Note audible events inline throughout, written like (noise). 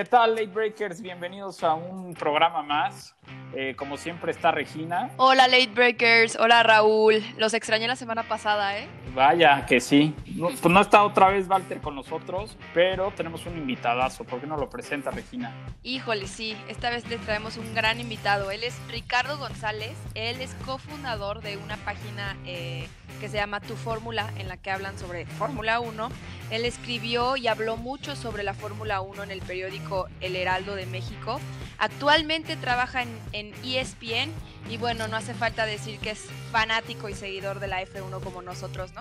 ¿Qué tal, Late Breakers? Bienvenidos a un programa más. Eh, como siempre está Regina. Hola, Late Breakers. Hola, Raúl. Los extrañé la semana pasada, ¿eh? Vaya, que sí. pues no está otra vez Walter con nosotros, pero tenemos un invitadazo. ¿Por qué no lo presenta, Regina? Híjole, sí. Esta vez le traemos un gran invitado. Él es Ricardo González. Él es cofundador de una página eh, que se llama Tu Fórmula, en la que hablan sobre Fórmula 1. Él escribió y habló mucho sobre la Fórmula 1 en el periódico El Heraldo de México. Actualmente trabaja en, ESPN y bueno, no hace falta decir que es fanático y seguidor de la F1 como nosotros, ¿no?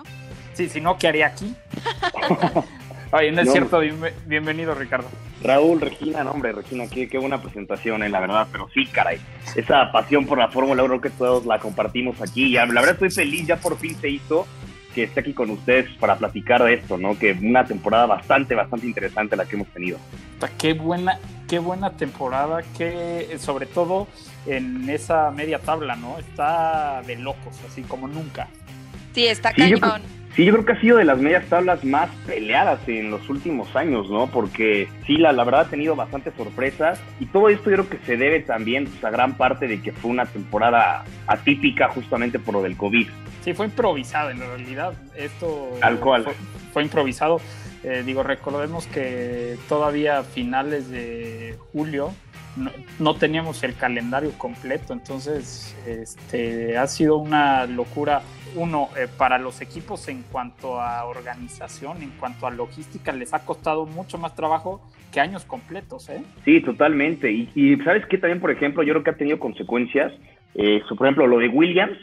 Sí, si no, ¿qué haría aquí? (laughs) Ay, no es cierto, bienvenido Ricardo. Raúl, Regina, no hombre, Regina, qué, buena presentación, eh, la verdad, pero sí, caray, esa pasión por la Fórmula 1 que todos la compartimos aquí, ya, la verdad estoy feliz, ya por fin se hizo que esté aquí con ustedes para platicar de esto, ¿no? Que una temporada bastante, bastante interesante la que hemos tenido. Qué buena, qué buena temporada, que sobre todo en esa media tabla, ¿no? Está de locos, así como nunca. Sí, está cañón. sí, yo creo que ha sido de las medias tablas más peleadas en los últimos años, ¿no? Porque sí, la, la verdad ha tenido bastantes sorpresas y todo esto yo creo que se debe también pues, a gran parte de que fue una temporada atípica justamente por lo del COVID. Sí, fue improvisado en realidad. Esto Al cual. Fue, improvisado. Eh, digo, recordemos que todavía a finales de julio no, teníamos el calendario completo, entonces este, ha sido una locura, uno, eh, para los equipos en cuanto a organización, en cuanto a logística, les ha costado mucho más trabajo que años completos, ¿eh? Sí, totalmente. Y, sabes que también, por ejemplo, yo creo que ha tenido consecuencias, eh, por ejemplo, lo de Williams,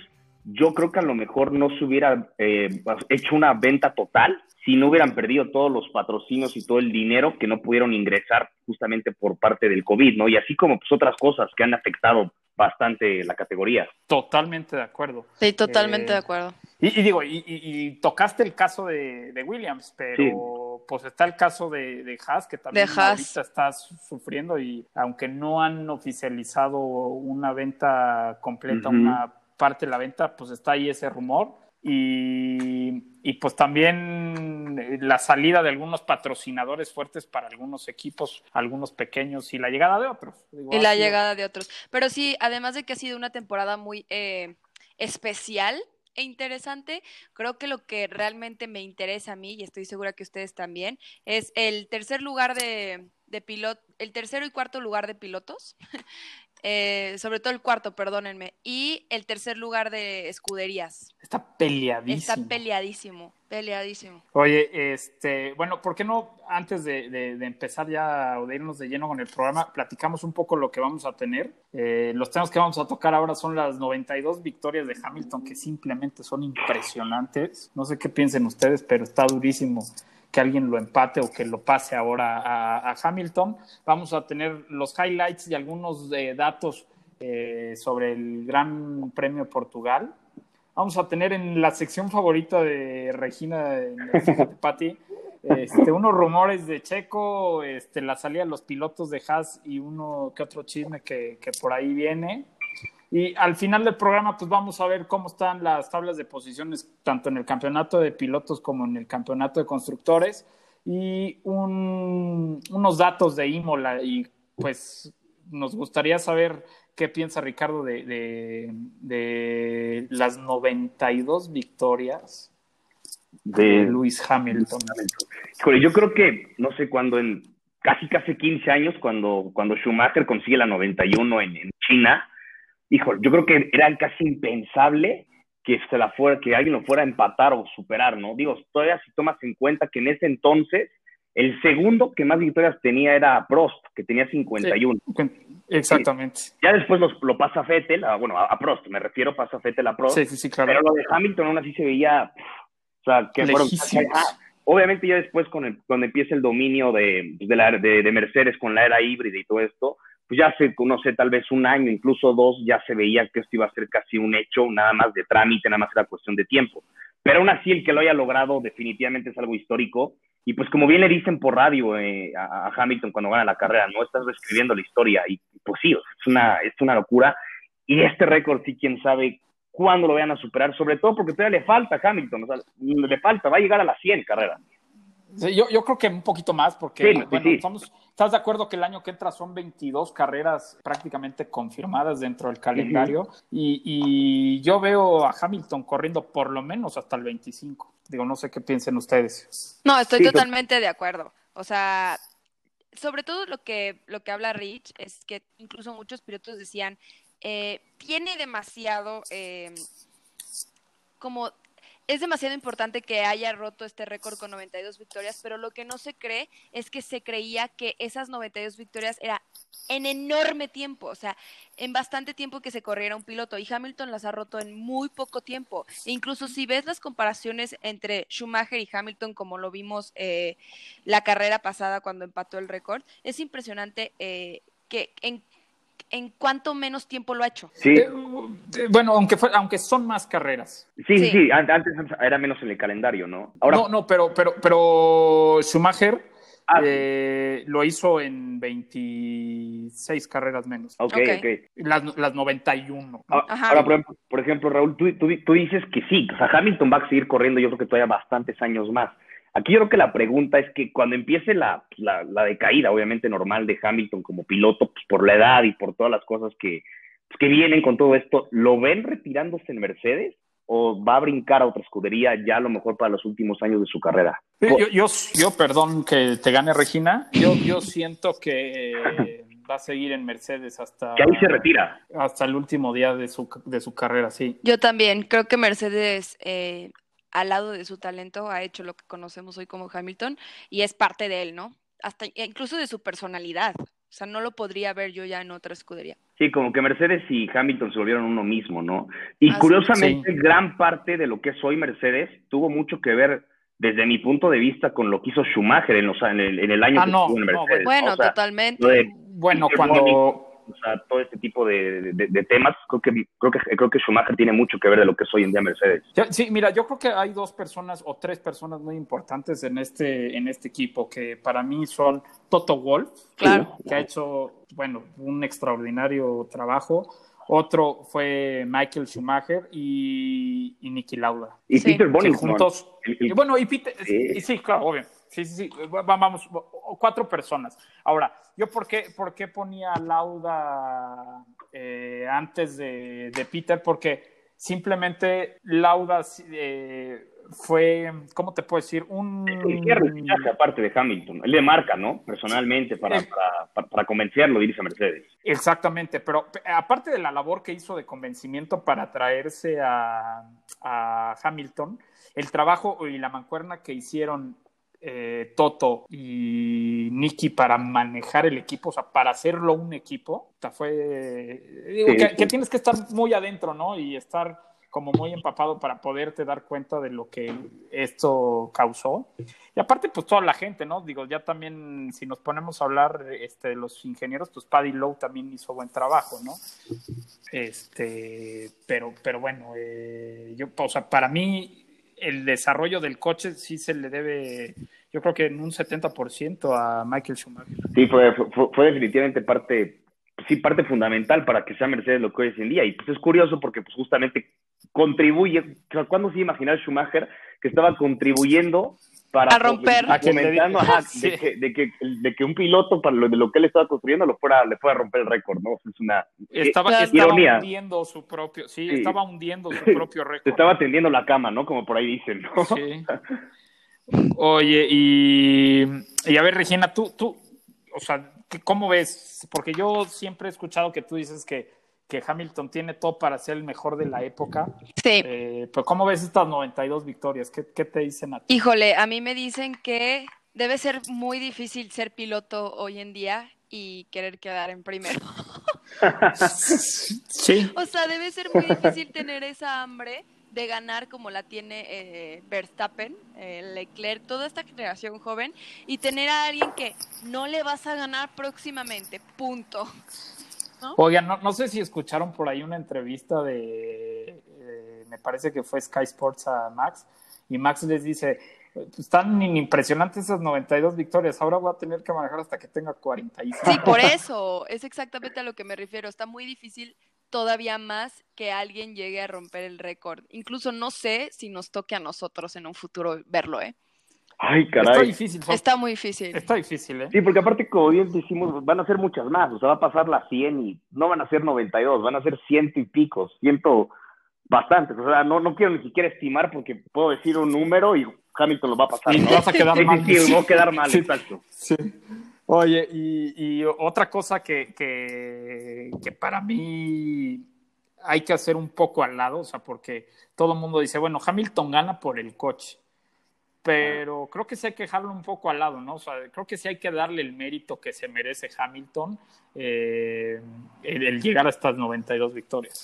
yo creo que a lo mejor no se hubiera eh, hecho una venta total si no hubieran perdido todos los patrocinios y todo el dinero que no pudieron ingresar justamente por parte del COVID, ¿no? Y así como pues otras cosas que han afectado bastante la categoría. Totalmente de acuerdo. Sí, totalmente de eh, acuerdo. Y, digo, y, tocaste el caso de, Williams, pero pues está el caso de, de Haas, que también ahorita está sufriendo y aunque no han oficializado una venta completa, una parte de la venta, pues está ahí ese rumor. Y, pues también la salida de algunos patrocinadores fuertes para algunos equipos, algunos pequeños y la llegada de otros. y la llegada de otros. Pero sí, además de que ha sido una temporada muy eh, especial e interesante, creo que lo que realmente me interesa a mí, y estoy segura que ustedes también, es el tercer lugar de, de piloto, el tercero y cuarto lugar de pilotos. (laughs) Eh, sobre todo el cuarto, perdónenme, y el tercer lugar de escuderías. Está peleadísimo. Está peleadísimo, peleadísimo. Oye, este, bueno, ¿por qué no, antes de, empezar ya o de irnos de lleno con el programa, platicamos un poco lo que vamos a tener? Eh, los temas que vamos a tocar ahora son las 92 victorias de Hamilton, que simplemente son impresionantes. No sé qué piensen ustedes, pero está durísimo que alguien lo empate o que lo pase ahora a, Hamilton. Vamos a tener los highlights y algunos eh, datos eh, sobre el Gran Premio de Portugal. Vamos a tener en la sección favorita de Regina, (laughs) Patti, este, unos rumores de Checo, este, la salida de los pilotos de Haas y uno que otro chisme que, que por ahí viene. Y al final del programa, pues vamos a ver cómo están las tablas de posiciones, tanto en el campeonato de pilotos como en el campeonato de constructores, y unos datos de Imola. Y pues nos gustaría saber qué piensa Ricardo de, de, las 92 victorias de, Luis Hamilton. yo creo que, no sé, cuando en casi casi 15 años, cuando, cuando Schumacher consigue la 91 en, en China, hijo, yo creo que era casi impensable que se la fuera, que alguien lo fuera a empatar o superar, ¿no? Digo, todavía si tomas en cuenta que en ese entonces el segundo que más victorias tenía era Prost, que tenía 51. exactamente. ya después lo pasa Fettel, bueno, a, Prost, me refiero, pasa Fettel a Prost. Sí, sí, sí, claro. Pero lo de Hamilton aún así se veía, o sea, que fueron, obviamente ya después con el, cuando empieza el dominio de, de, la, de, de Mercedes con la era híbrida y todo esto, pues ya se conoce tal vez un año, incluso dos, ya se veía que esto iba a ser casi un hecho, nada más de trámite, nada más era cuestión de tiempo. Pero aún así, el que lo haya logrado definitivamente es algo histórico. Y pues como bien le dicen por radio eh, a, Hamilton cuando gana la carrera, no estás reescribiendo la historia. Y pues sí, es una, es una locura. Y este récord sí, quién sabe cuándo lo vayan a superar, sobre todo porque todavía le falta a Hamilton, o sea, le falta, va a llegar a las 100 carreras. Yo, yo, creo que un poquito más, porque bueno, ¿estás de acuerdo que el año que entra son 22 carreras prácticamente confirmadas dentro del calendario? y, y, yo veo a Hamilton corriendo por lo menos hasta el 25. Digo, no sé qué piensen ustedes. No, estoy totalmente de acuerdo. O sea, sobre todo lo que, lo que habla Rich es que incluso muchos pilotos decían, eh, tiene demasiado eh, como es demasiado importante que haya roto este récord con 92 victorias, pero lo que no se cree es que se creía que esas 92 victorias era en enorme tiempo, o sea, en bastante tiempo que se corriera un piloto y Hamilton las ha roto en muy poco tiempo. Incluso si ves las comparaciones entre Schumacher y Hamilton, como lo vimos eh, la carrera pasada cuando empató el récord, es impresionante eh, que en en cuánto menos tiempo lo ha hecho. Sí. Eh, bueno, aunque fue, aunque son más carreras. Sí, sí, sí, antes era menos en el calendario, ¿no? Ahora... No, no, pero, pero, pero Schumacher ah, eh, lo hizo en 26 carreras menos. Ok, ok. Las, las 91. Ah, ahora, por ejemplo, Raúl, tú, tú, tú dices que sí, o sea, Hamilton va a seguir corriendo yo creo que todavía bastantes años más. Aquí yo creo que la pregunta es que cuando empiece la, la, decaída, obviamente normal, de Hamilton como piloto, pues por la edad y por todas las cosas que, pues, que vienen con todo esto, ¿lo ven retirándose en Mercedes? ¿O va a brincar a otra escudería ya a lo mejor para los últimos años de su carrera? Yo, yo, yo perdón que te gane Regina, yo, yo siento que va a seguir en Mercedes hasta... Que ahí se retira. Hasta el último día de su, de su carrera, sí. Yo también, creo que Mercedes eh, al lado de su talento ha hecho lo que conocemos hoy como Hamilton y es parte de él, ¿no? Hasta incluso de su personalidad. O sea, no lo podría ver yo ya en otra escudería. Sí, como que Mercedes y Hamilton se volvieron uno mismo, ¿no? Y curiosamente, gran parte de lo que es hoy Mercedes tuvo mucho que ver, desde mi punto de vista, con lo que hizo Schumacher en, los, en, el, año ah, que no, estuvo en Mercedes. bueno, totalmente. bueno, cuando o sea, todo este tipo de, temas, creo que, creo, que, creo que Schumacher tiene mucho que ver de lo que es hoy en día Mercedes. Sí, mira, yo creo que hay dos personas o tres personas muy importantes en este, en este equipo, que para mí son Toto Wolf, claro. que ha hecho, bueno, un extraordinario trabajo. Otro fue Michael Schumacher y, y Nicky Lauda. Y Peter Bonnet. Juntos. Y, bueno, y Peter, sí. sí, claro, obvio. Sí, sí, sí, vamos, cuatro personas. Ahora, ¿yo por qué, por qué ponía Lauda eh, antes de, Peter? Porque simplemente Lauda eh, fue, ¿cómo te puedo decir? Un... aparte de Hamilton. Él le marca, ¿no? Personalmente, para, para, para, convencerlo de irse a Mercedes. Exactamente, pero aparte de la labor que hizo de convencimiento para traerse a, a Hamilton, el trabajo y la mancuerna que hicieron eh, Toto y Nicky para manejar el equipo, o sea, para hacerlo un equipo, o sea, fue, digo, que, tienes que estar muy adentro, ¿no? Y estar como muy empapado para poderte dar cuenta de lo que esto causó. Y aparte, pues toda la gente, ¿no? Digo, ya también, si nos ponemos a hablar este, de los ingenieros, pues Paddy Lowe también hizo buen trabajo, ¿no? Este, pero, pero bueno, eh, yo, o sea, para mí el desarrollo del coche sí se le debe, yo creo que en un 70% a Michael Schumacher. Sí, fue, fue, definitivamente parte, sí, parte fundamental para que sea Mercedes lo que hoy es en día. Y pues es curioso porque pues justamente contribuye, o ¿cuándo se imaginar Schumacher que estaba contribuyendo para a romper. comentando (laughs) de, que, de, que, de, que, un piloto para lo, de lo que él estaba construyendo lo fuera le fuera a romper el récord no es una estaba, estaba hundiendo su propio sí, estaba hundiendo su (laughs) propio récord. estaba tendiendo la cama no como por ahí dicen ¿no? sí. Oye y, y a ver Regina tú tú o sea cómo ves porque yo siempre he escuchado que tú dices que que Hamilton tiene todo para ser el mejor de la época. Sí. Eh, pero ¿cómo ves estas 92 victorias? ¿Qué, ¿Qué, te dicen a ti? Híjole, a mí me dicen que debe ser muy difícil ser piloto hoy en día y querer quedar en primero. (laughs) sí. O sea, debe ser muy difícil tener esa hambre de ganar como la tiene eh, Verstappen, eh, Leclerc, toda esta generación joven, y tener a alguien que no le vas a ganar próximamente, punto. Oigan, no, sé si escucharon por ahí una entrevista de, eh, me parece que fue Sky Sports a Max, y Max les dice, están impresionantes esas 92 victorias, ahora voy a tener que manejar hasta que tenga 45. Sí, por (laughs) eso, es exactamente a lo que me refiero, está muy difícil todavía más que alguien llegue a romper el récord. Incluso no sé si nos toque a nosotros en un futuro verlo, ¿eh? Ay, caray. Está difícil. Está muy difícil. Está difícil, ¿eh? Sí, porque aparte, como bien decimos, van a ser muchas más. O sea, va a pasar las 100 y no van a ser 92, van a ser ciento y pico, ciento bastantes. O sea, no, no quiero ni siquiera estimar porque puedo decir un número y Hamilton lo va a pasar. Y ¿no? vas a quedar mal. Sí, a quedar mal, Sí. exacto. Sí. Oye, y, y otra cosa que, que, que para mí hay que hacer un poco al lado, o sea, porque todo el mundo dice, bueno, Hamilton gana por el coche, pero creo que sí hay que dejarlo un poco al lado, ¿no? O sea, creo que sí hay que darle el mérito que se merece Hamilton eh, el, el llegar a estas 92 victorias.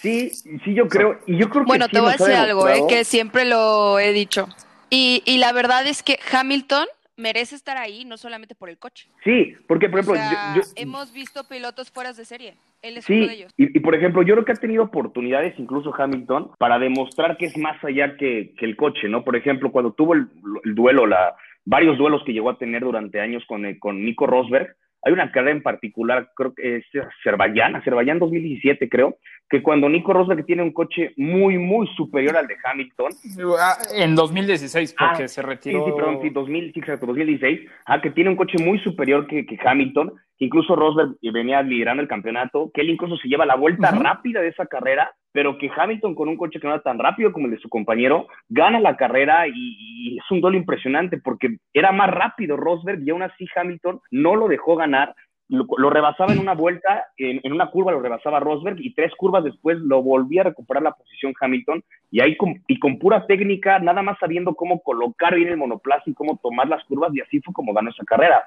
Sí, sí, yo creo. Y yo creo que Bueno, sí te voy a decir algo, eh, que siempre lo he dicho. Y, y la verdad es que Hamilton merece estar ahí, no solamente por el coche. Sí, porque, por O ejemplo, sea, yo- yo- hemos visto pilotos fuera de serie. Él es uno de ellos. y, y por ejemplo, yo creo que ha tenido oportunidades, incluso Hamilton, para demostrar que es más allá que, que el coche, ¿no? Por ejemplo, cuando tuvo el, el duelo, la, varios duelos que llegó a tener durante años con, eh, con Nico Rosberg, hay una carrera en particular, creo que es Azerbaiyán, Azerbaiyán 2017, creo, que cuando Nico Rosberg tiene un coche muy, muy superior al de Hamilton, Ah, En 2016, porque Ah, se Sí, retiró. sí, perdón, sí, 2000, sí, exacto, 2016, ah, que tiene un coche muy superior que, que Hamilton, que incluso Rosberg venía liderando el campeonato, que él incluso se lleva la vuelta rápida de esa carrera, pero que Hamilton con un coche que no era tan rápido como el de su compañero, gana la carrera y, y es un duelo impresionante porque era más rápido Rosberg y aún así Hamilton no lo dejó ganar. Lo, lo rebasaba en una vuelta, en, en una curva lo rebasaba Rosberg y tres curvas después lo volvía a recuperar la posición Hamilton y ahí con, y con pura técnica, nada más sabiendo cómo colocar bien el monoplaza y cómo tomar las curvas, y así fue como ganó esa carrera.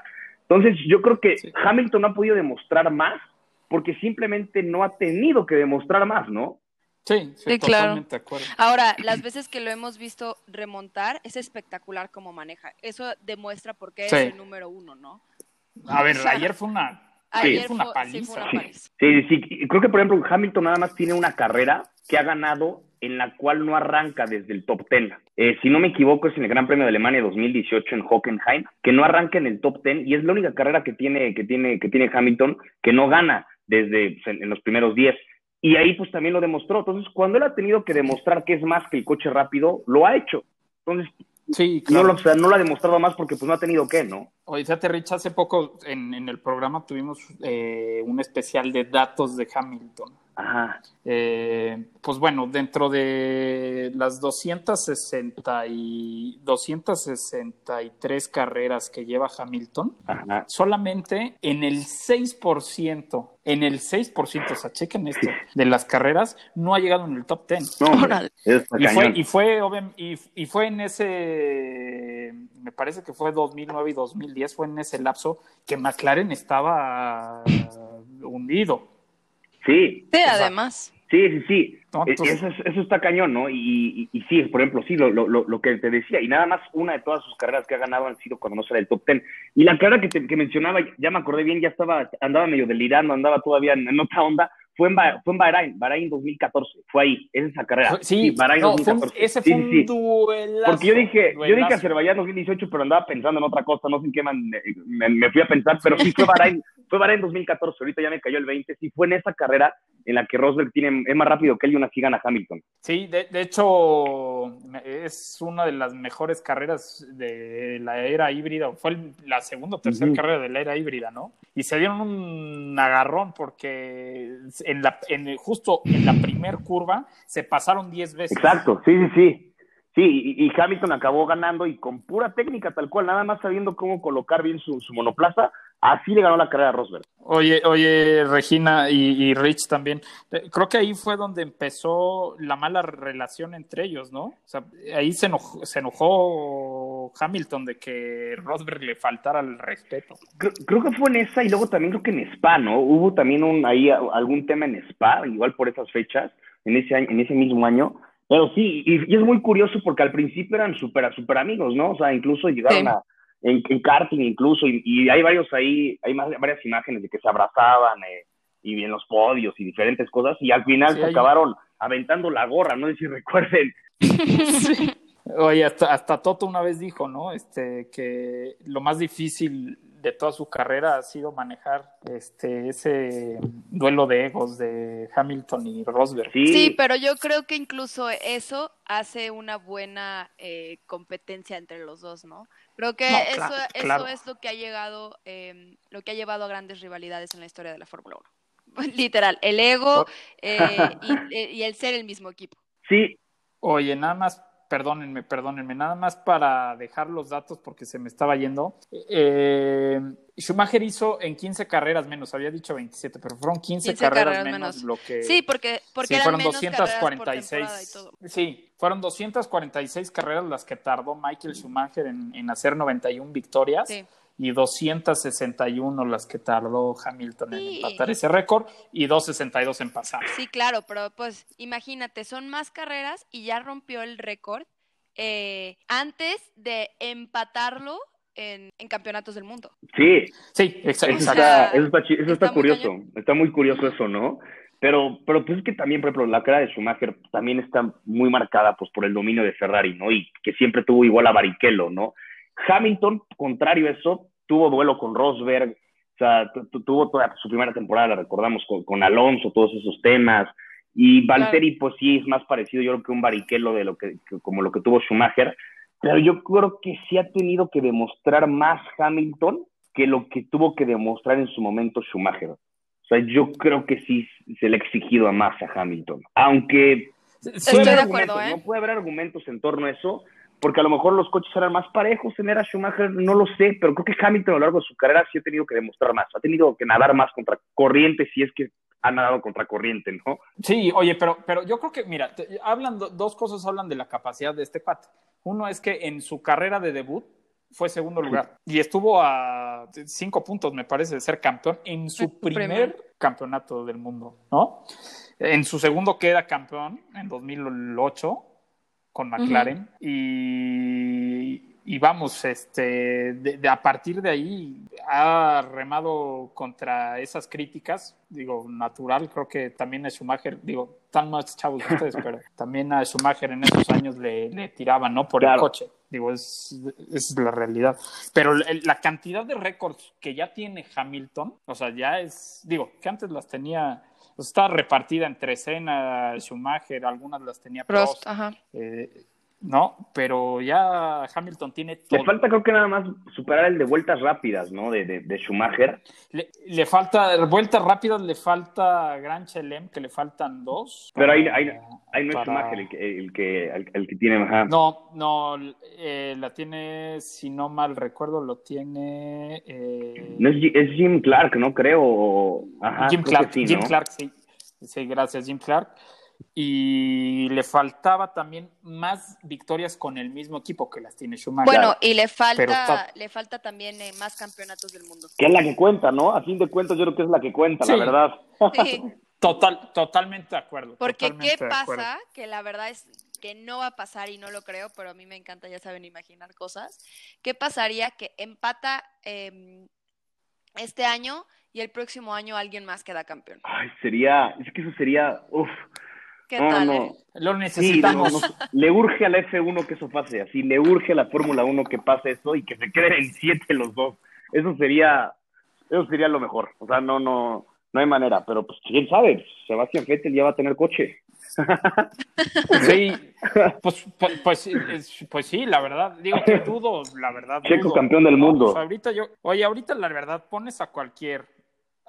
Entonces, yo creo que Sí. Hamilton no ha podido demostrar más porque simplemente no ha tenido que demostrar más, ¿no? Sí, sí, Sí, claro. de acuerdo. Ahora, las veces que lo hemos visto remontar, es espectacular como maneja. Eso demuestra por qué Sí. es el número uno, ¿no? A ver, O sea, ayer fue una, Ayer fue una paliza. sí, fue una paliza. Sí, creo que por ejemplo Hamilton nada más tiene una carrera que ha ganado en la cual no arranca desde el top 10. Eh, si no me equivoco es en el Gran Premio de Alemania 2018 en Hockenheim, que no arranca en el top 10 y es la única carrera que tiene que tiene que tiene Hamilton que no gana desde pues, en, en los primeros 10. Y ahí pues también lo demostró. Entonces, cuando él ha tenido que demostrar que es más que el coche rápido, lo ha hecho. Entonces, Sí, no, claro. lo, o sea, no lo ha demostrado más porque pues no ha tenido que, ¿no? Oye, fíjate, Rich, hace poco en, en el programa tuvimos eh, un especial de datos de Hamilton. Ajá. Eh, pues bueno, dentro de las 260 y 263 carreras que lleva Hamilton, Ajá. solamente en el 6%, en el 6%, o sea, chequen esto, de las carreras no ha llegado en el top 10. No, hombre, Órale. está Y fue, y fue, y, y fue en ese, me parece que fue 2009 y 2010, fue en ese lapso que McLaren estaba hundido. Sí, Sí, sea, además. Sí, sí, sí. E- eso, es- eso está cañón, ¿no? Y, y, y sí, por ejemplo, sí, lo, lo, lo lo que te decía, y nada más una de todas sus carreras que ha ganado han sido cuando no sale el top ten. Y la carrera que, te- que mencionaba, ya me acordé bien, ya estaba, andaba medio delirando, andaba todavía en, en otra onda, fue en, Ba- fue en Bahrein, Bahrein 2014, fue ahí, esa es esa carrera. Sí, Bahrein no, fue un- 2014. ese Sí, fue sí, un sí. duelazo. Porque yo dije, yo dije duelazo. Azerbaiyán 2018, pero andaba pensando en otra cosa, no sé en qué man- me, me fui a pensar, pero sí fue Bahrein, fue Bahrein 2014, ahorita ya me cayó el 20, sí fue en esa carrera en la que Rosberg tiene, es más rápido que él y una así gana Hamilton. Sí, de, de hecho, es una de las mejores carreras de la era híbrida. Fue el- la segunda o tercera carrera de la era híbrida, ¿no? Y se dieron un agarrón porque en la, en, justo en la primer curva se pasaron 10 veces. Exacto, sí, sí, sí. Sí, y, y Hamilton acabó ganando y con pura técnica tal cual, nada más sabiendo cómo colocar bien su, su monoplaza, así le ganó la carrera a Rosberg. Oye, oye, Regina y, y Rich también. Eh, Creo que ahí fue donde empezó la mala relación entre ellos, ¿no? O sea, ahí se enojó, se enojó Hamilton de que Rosberg le faltara el respeto. Creo, creo que fue en esa y luego también creo que en Spa, ¿no? Hubo también un, ahí algún tema en Spa, igual por esas fechas, en ese, año, en ese mismo año. Pero sí, y, y es muy curioso porque al principio eran súper super amigos, ¿no? O sea, incluso llegaron Sí. a, en, en karting incluso, y, y hay varios ahí, hay más, varias imágenes de que se abrazaban eh, y en los podios y diferentes cosas, y al final Sí, se hay- acabaron aventando la gorra, no sé si (laughs) recuerden. Oye, hasta, hasta Toto una vez dijo, ¿no? Este, que lo más difícil de toda su carrera ha sido manejar este ese duelo de egos de Hamilton y Rosberg. Sí, pero yo creo que incluso eso hace una buena eh, competencia entre los dos, ¿no? Creo que eso, eso es lo que ha llegado, eh, lo que ha llevado a grandes rivalidades en la historia de la Fórmula 1. (laughs) Literal, el ego eh, y, y el ser el mismo equipo. Sí. Oye, nada más perdónenme, perdónenme, nada más para dejar los datos porque se me estaba yendo. Eh, Schumacher hizo en 15 carreras menos, había dicho 27, pero fueron 15, carreras, menos, lo que... Sí, porque, porque fueron 246. Sí, fueron 246 carreras las que tardó Michael Schumacher en, en hacer 91 victorias. Sí y 261 las que tardó Hamilton en empatar ese récord y 262 en pasar. Sí, claro, pero pues imagínate, son más carreras y ya rompió el récord eh, antes de empatarlo en, campeonatos del mundo. Sí, sí, exacto. eso está, eso está, curioso, está muy curioso eso, ¿no? Pero, pero pues es que también, por ejemplo, la cara de Schumacher también está muy marcada pues por el dominio de Ferrari, ¿no? Y que siempre tuvo igual a Barrichello, ¿no? Hamilton, contrario a eso, tuvo duelo con Rosberg, o sea, tuvo toda su primera temporada, la recordamos, con, Alonso, todos esos temas. Y Valtteri, pues sí, es más parecido, yo creo que un bariquelo de lo que, como lo que tuvo Schumacher. Pero yo creo que sí ha tenido que demostrar más Hamilton que lo que tuvo que demostrar en su momento Schumacher. O sea, yo creo que sí se le ha exigido a más a Hamilton. Aunque Estoy de acuerdo, ¿eh? no puede haber argumentos en torno a eso, porque a lo mejor los coches eran más parejos en era Schumacher, no lo sé, pero creo que Hamilton a lo largo de su carrera sí ha tenido que demostrar más, ha tenido que nadar más contra corriente si es que ha nadado contra corriente, ¿no? Sí, oye, pero, pero yo creo que, mira, hablan, dos cosas hablan de la capacidad de este cuate. Uno es que en su carrera de debut fue segundo lugar y estuvo a cinco puntos, me parece, de ser campeón en su primer campeonato del mundo, ¿no? En su segundo queda campeón en 2008 con McLaren. Y, vamos, este, de, a partir de ahí ha remado contra esas críticas, digo, natural, creo que también a Schumacher, digo, están más chavos ustedes, (laughs) pero también a Schumacher en esos años le, tiraban, ¿no? Por el coche, digo, es, es la realidad. Pero la cantidad de récords que ya tiene Hamilton, o sea, ya es, digo, que antes las tenía pues está repartida entre Senna, Schumacher, algunas las tenía Prost, ajá. Eh, ¿no? Pero ya Hamilton tiene todo. Le falta, creo que nada más superar el de vueltas rápidas, ¿no? De, de, Schumacher. Le, falta, vueltas rápidas, le falta Gran Chelem, que le faltan dos. Pero ahí, ahí, ahí no es Schumacher el que, el que, el, que tiene. No, no, eh, la tiene, si no mal recuerdo, lo tiene. Eh... No es, es, Jim Clark, no creo. Ajá, Jim Clark, Jim Clark, sí. Sí, gracias, Jim Clark y le faltaba también más victorias con el mismo equipo que las tiene Schumacher. Bueno, y le falta, le falta también eh, más campeonatos del mundo. Que es la que cuenta, ¿no? A fin de cuentas yo creo que es la que cuenta, la verdad. Sí. (laughs) Total, totalmente de acuerdo. Porque ¿qué pasa? Que la verdad es que no va a pasar y no lo creo, pero a mí me encanta, ya saben, imaginar cosas. ¿Qué pasaría que empata em, este año y el próximo año alguien más queda campeón? Ay, sería, es que eso sería, uff, no, no. Eh? Lo necesitamos. le urge a la F1 que eso pase, así, le urge a la Fórmula 1 que pase eso y que se queden en siete los dos. Eso sería, eso sería lo mejor. O sea, no, no, no hay manera. Pero pues quién sabe, Sebastián Vettel ya va a tener coche. (laughs) Sí, pues, pues, pues, pues, sí, la verdad, digo que dudo, la verdad. Checo campeón del mundo. ahorita yo, oye, ahorita la verdad, pones a cualquier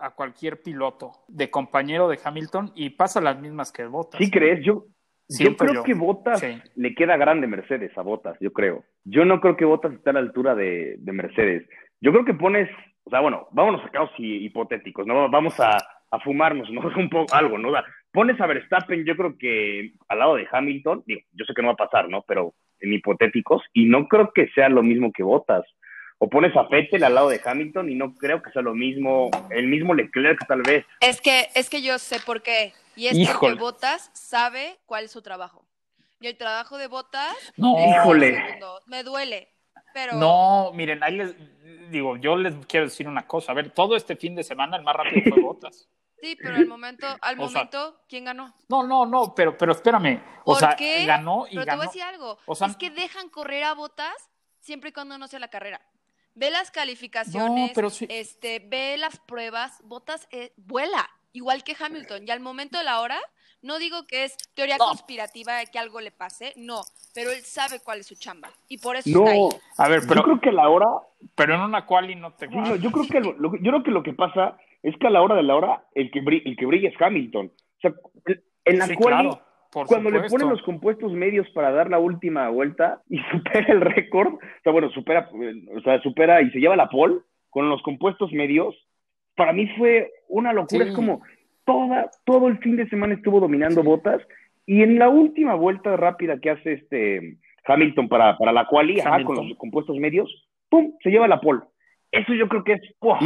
a cualquier piloto de compañero de Hamilton y pasa las mismas que Bottas. ¿Sí crees? Yo, yo creo que Bottas le queda grande Mercedes a Bottas, yo creo. Yo no creo que Bottas esté a la altura de, Mercedes. Yo creo que pones, o sea, bueno, vámonos a caos hipotéticos, ¿no? Vamos a, fumarnos, ¿no? (laughs) Un poco algo, ¿no? pones a Verstappen, yo creo que al lado de Hamilton, digo, yo sé que no va a pasar, ¿no? Pero en hipotéticos, y no creo que sea lo mismo que Bottas o pones a Fettel al lado de Hamilton y no creo que sea lo mismo, el mismo Leclerc tal vez. Es que, es que yo sé por qué. Y es porque Botas sabe cuál es su trabajo. Y el trabajo de Botas no. Híjole. Me duele. Pero... No, miren, ahí les digo, yo les quiero decir una cosa. A ver, todo este fin de semana el más rápido fue (laughs) Botas. Sí, pero al momento, al momento, ¿quién ganó? No, no, no, pero, pero espérame. O sea, ganó y pero ganó. te voy a decir algo. es que dejan correr a Botas siempre y cuando no sea la carrera. Ve las calificaciones, este, ve las pruebas, Botas eh, vuela, igual que Hamilton. Y al momento de la hora, no digo que es teoría conspirativa de que algo le pase, no, pero él sabe cuál es su chamba y por eso no. está ahí. A ver, pero yo creo que la hora, pero en una quali no te. yo creo que lo, yo creo que lo que pasa es que a la hora de la hora el que brilla, el que brilla es Hamilton. O sea, en la quali cuando le ponen los compuestos medios para dar la última vuelta y (laughs) supera el récord, o sea, bueno, supera, o sea, supera y se lleva la pole con los compuestos medios, para mí fue una locura. Es como toda, todo el fin de semana estuvo dominando botas y en la última vuelta rápida que hace este Hamilton para, para la quali, con los compuestos medios, ¡pum! se lleva la pole. Eso yo creo que es, wow,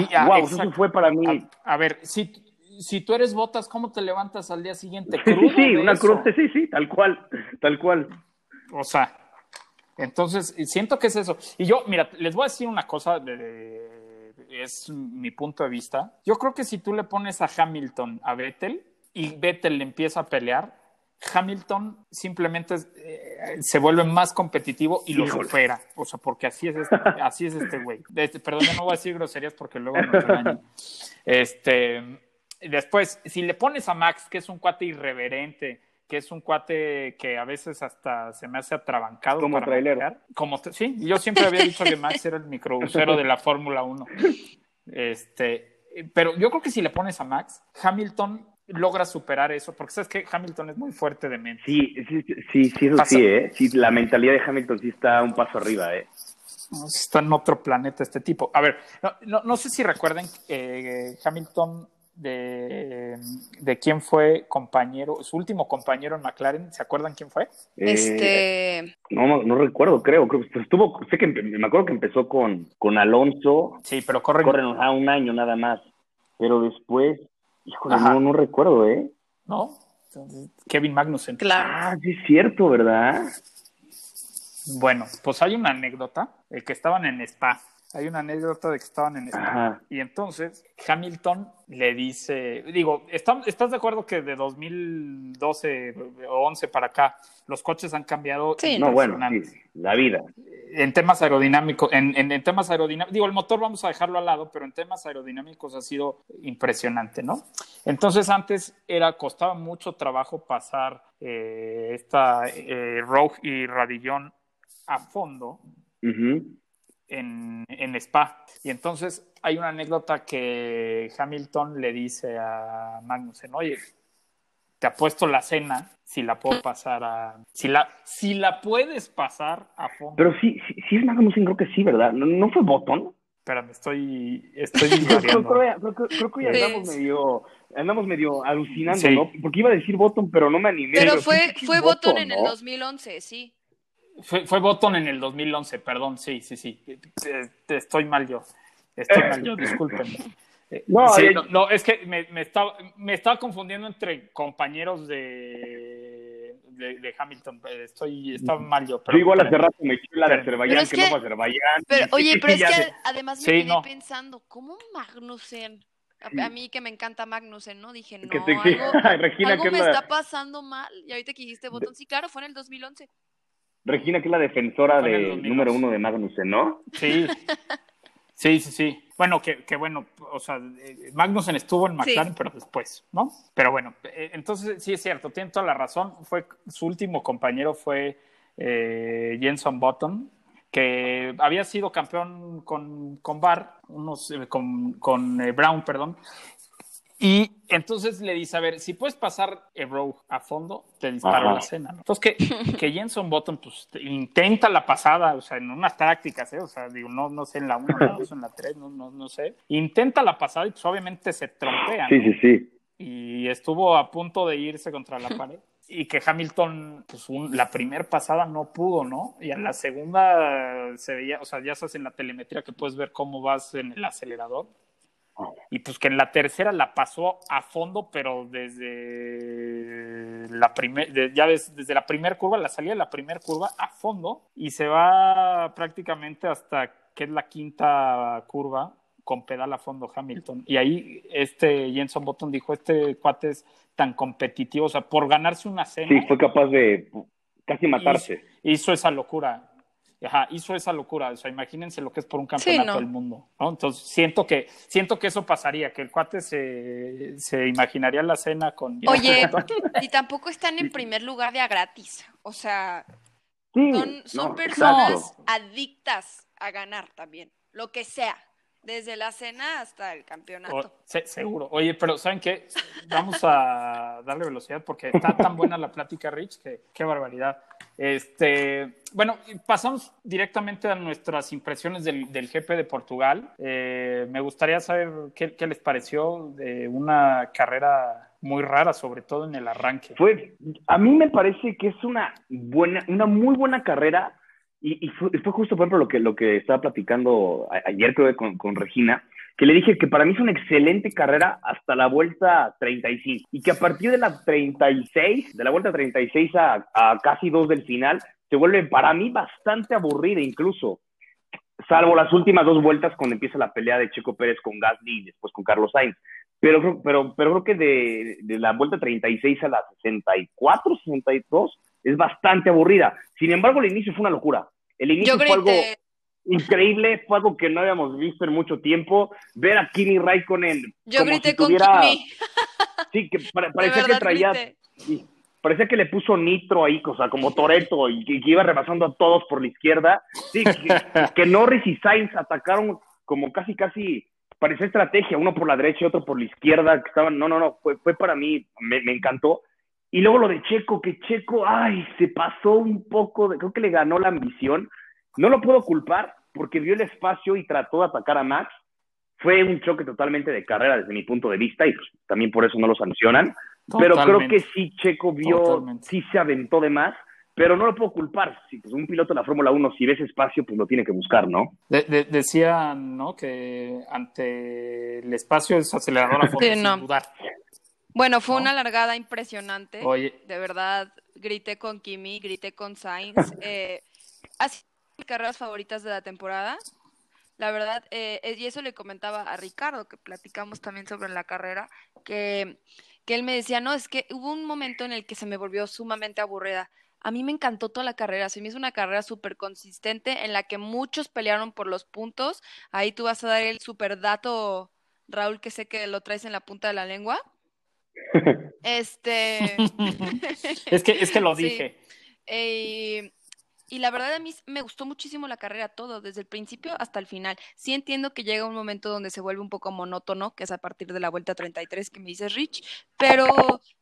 eso fue para mí. A, ver, si, si tú eres Botas, ¿cómo te levantas al día siguiente? (laughs) sí, sí, una cruz, sí, sí, tal cual, tal cual. O sea, entonces siento que es eso. Y yo, mira, les voy a decir una cosa, es mi punto de vista. Yo creo que si tú le pones a Hamilton a Vettel y Vettel le empieza a pelear, Hamilton simplemente eh, se vuelve más competitivo y lo supera. O sea, porque así es este, así es este güey. Este, perdón, no voy a decir groserías porque luego regañan. (laughs) Este, Después, si le pones a Max, que es un cuate irreverente, que es un cuate que a veces hasta se me hace atrabancado como para Como sí, yo siempre había dicho que Max era el microbusero de la Fórmula 1. Este, pero yo creo que si le pones a Max, Hamilton logra superar eso, porque sabes que Hamilton es muy fuerte de mente. Sí, sí, sí, sí, eso sí, ¿eh? Sí, la mentalidad de Hamilton sí está un paso arriba, ¿eh? Está en otro planeta este tipo. A ver, no, no, sé si recuerden, eh, Hamilton de, de quién fue compañero, su último compañero en McLaren, ¿se acuerdan quién fue? este no, no recuerdo, creo, creo que estuvo, sé que me acuerdo que empezó con, con Alonso. Sí, pero corren, corren a un año nada más. Pero después, híjole, no, no recuerdo, ¿eh? ¿No? Kevin Magnussen. Claro. Ah, sí es cierto, ¿verdad? Bueno, pues hay una anécdota, el que estaban en Spa hay una anécdota de que estaban en España. Y entonces Hamilton le dice, digo, ¿estás de acuerdo que de 2012 o 11 para acá los coches han cambiado? Sí, no, bueno, la vida. En temas aerodinámicos, en, en, temas aerodinámicos, digo, el motor vamos a dejarlo al lado, pero en temas aerodinámicos ha sido impresionante, ¿no? Entonces antes era, costaba mucho trabajo pasar eh, esta eh, Rogue y Radillón a fondo en, en, Spa. Y entonces hay una anécdota que Hamilton le dice a Magnussen, oye, te apuesto la cena si la puedo pasar a... Si la, si la puedes pasar a fondo. Pero sí, sí, es Magnussen, creo que sí, ¿verdad? ¿No, fue Botton? Espérame, estoy... (laughs) estoy creo, creo, que ya andamos medio, andamos medio alucinando, ¿no? Porque iba a decir Botton, pero no me animé. Pero, fue, fue Botton, en el 2011, sí. Fue, fue Botton en el 2011, perdón, sí, sí, sí. estoy mal yo. Estoy mal yo, discúlpenme. (laughs) No, no, es que me, me, estaba, me estaba confundiendo entre compañeros de, de, Hamilton. Estoy, estaba mal yo. Pero, yo igual hace rato me eché la de Azerbaiyán, que, no fue Azerbaiyán. Pero, oye, pero es que además me quedé pensando, ¿cómo Magnussen? A, mí que me encanta Magnussen, ¿no? Dije, no, algo, (laughs) me está pasando mal. Y ahorita que dijiste Botón, sí, claro, fue en el 2011. Regina, que es la defensora de número uno de Magnussen, ¿no? Sí. Sí, sí, sí. Bueno, que, que bueno, o sea, eh, Magnussen estuvo en McLaren, pero después, ¿no? Pero bueno, eh, entonces sí es cierto, tiene toda la razón. Fue, su último compañero fue eh, Jenson Button, que había sido campeón con, con Bar, unos, eh, con, con Brown, perdón, y entonces le dice, a ver, si puedes pasar el Rogue a fondo, te disparo la cena, ¿no? Entonces que, que Jenson Button, pues, intenta la pasada, o sea, en unas tácticas, ¿eh? O sea, digo, no, no sé, en la 1, en la 2, en la 3, no, no, no sé. Intenta la pasada y pues obviamente se trompea, Sí, sí, sí. Y estuvo a punto de irse contra la pared. Y que Hamilton, pues la primera pasada no pudo, ¿no? Y en la segunda se veía, o sea, ya estás en la telemetría que puedes ver cómo vas en el acelerador y pues que en la tercera la pasó a fondo, pero desde la primer, ya desde la primera curva, la salida de la primera curva a fondo y se va prácticamente hasta que es la quinta curva con pedal a fondo Hamilton. Y ahí este Jenson Button dijo, este cuate es tan competitivo, o sea, por ganarse una cena. Sí, fue capaz de casi matarse. hizo esa locura ajá, hizo esa locura. O sea, imagínense lo que es por un campeonato del mundo. ¿no? Entonces, siento que, siento que eso pasaría, que el cuate se, se imaginaría la cena con. Oye, (laughs) y tampoco están en primer lugar de a gratis. O sea, son, personas adictas a ganar también, lo que sea. Desde la cena hasta el campeonato. seguro. Oye, pero ¿saben qué? Vamos a darle velocidad porque está tan buena la plática, Rich, que qué barbaridad. Este, bueno, pasamos directamente a nuestras impresiones del, del GP de Portugal. Eh, me gustaría saber qué, les pareció de una carrera muy rara, sobre todo en el arranque. Fue, a mí me parece que es una buena, una muy buena carrera y, fue, justo, por ejemplo, lo que, lo que estaba platicando ayer, creo, con, con Regina, que le dije que para mí es una excelente carrera hasta la vuelta 35 y que a partir de la 36, de la vuelta 36 a, a casi dos del final, se vuelve para mí bastante aburrida incluso, salvo las últimas dos vueltas cuando empieza la pelea de Checo Pérez con Gasly y después con Carlos Sainz. Pero, pero, pero creo que de, de la vuelta 36 a la 64, 62, es bastante aburrida. Sin embargo, el inicio fue una locura. El inicio fue algo increíble, fue algo que no habíamos visto en mucho tiempo. Ver a Kimi Raikkonen. Yo grité con Kimi. (laughs) Sí, que parecía que traía. parecía que le puso nitro ahí, o sea, como Toreto, y que, iba rebasando a todos por la izquierda. Sí, (laughs) que, Norris y Sainz atacaron como casi, casi parecía estrategia, uno por la derecha y otro por la izquierda, que estaban, no, no, no, fue, fue para mí, me, me, encantó. Y luego lo de Checo, que Checo, ay, se pasó un poco, creo que le ganó la ambición. No lo puedo culpar porque vio el espacio y trató de atacar a Max. Fue un choque totalmente de carrera desde mi punto de vista y pues, también por eso no lo sancionan. Pero creo que sí, Checo vio, sí se aventó de más, pero no lo puedo culpar. Si pues, un piloto de la Fórmula 1, si ves espacio, pues lo tiene que buscar, ¿no? decían, ¿no? Que ante el espacio es acelerador a (laughs) sí, sin dudar. Bueno, fue una largada impresionante. De verdad, grité con Kimi, grité con Sainz. (laughs) Eh, mis carreras favoritas de la temporada. La verdad, eh, y eso le comentaba a Ricardo, que platicamos también sobre la carrera, que, que él me decía, no, es que hubo un momento en el que se me volvió sumamente aburrida. A mí me encantó toda la carrera, se me hizo una carrera súper consistente en la que muchos pelearon por los puntos. Ahí tú vas a dar el súper dato, Raúl, que sé que lo traes en la punta de la lengua. (laughs) Este. (laughs) es, que, es que lo dije. Eh, y la verdad a mí me gustó muchísimo la carrera todo, desde el principio hasta el final. Sí entiendo que llega un momento donde se vuelve un poco monótono, que es a partir de la vuelta 33 que me dice Rich, pero,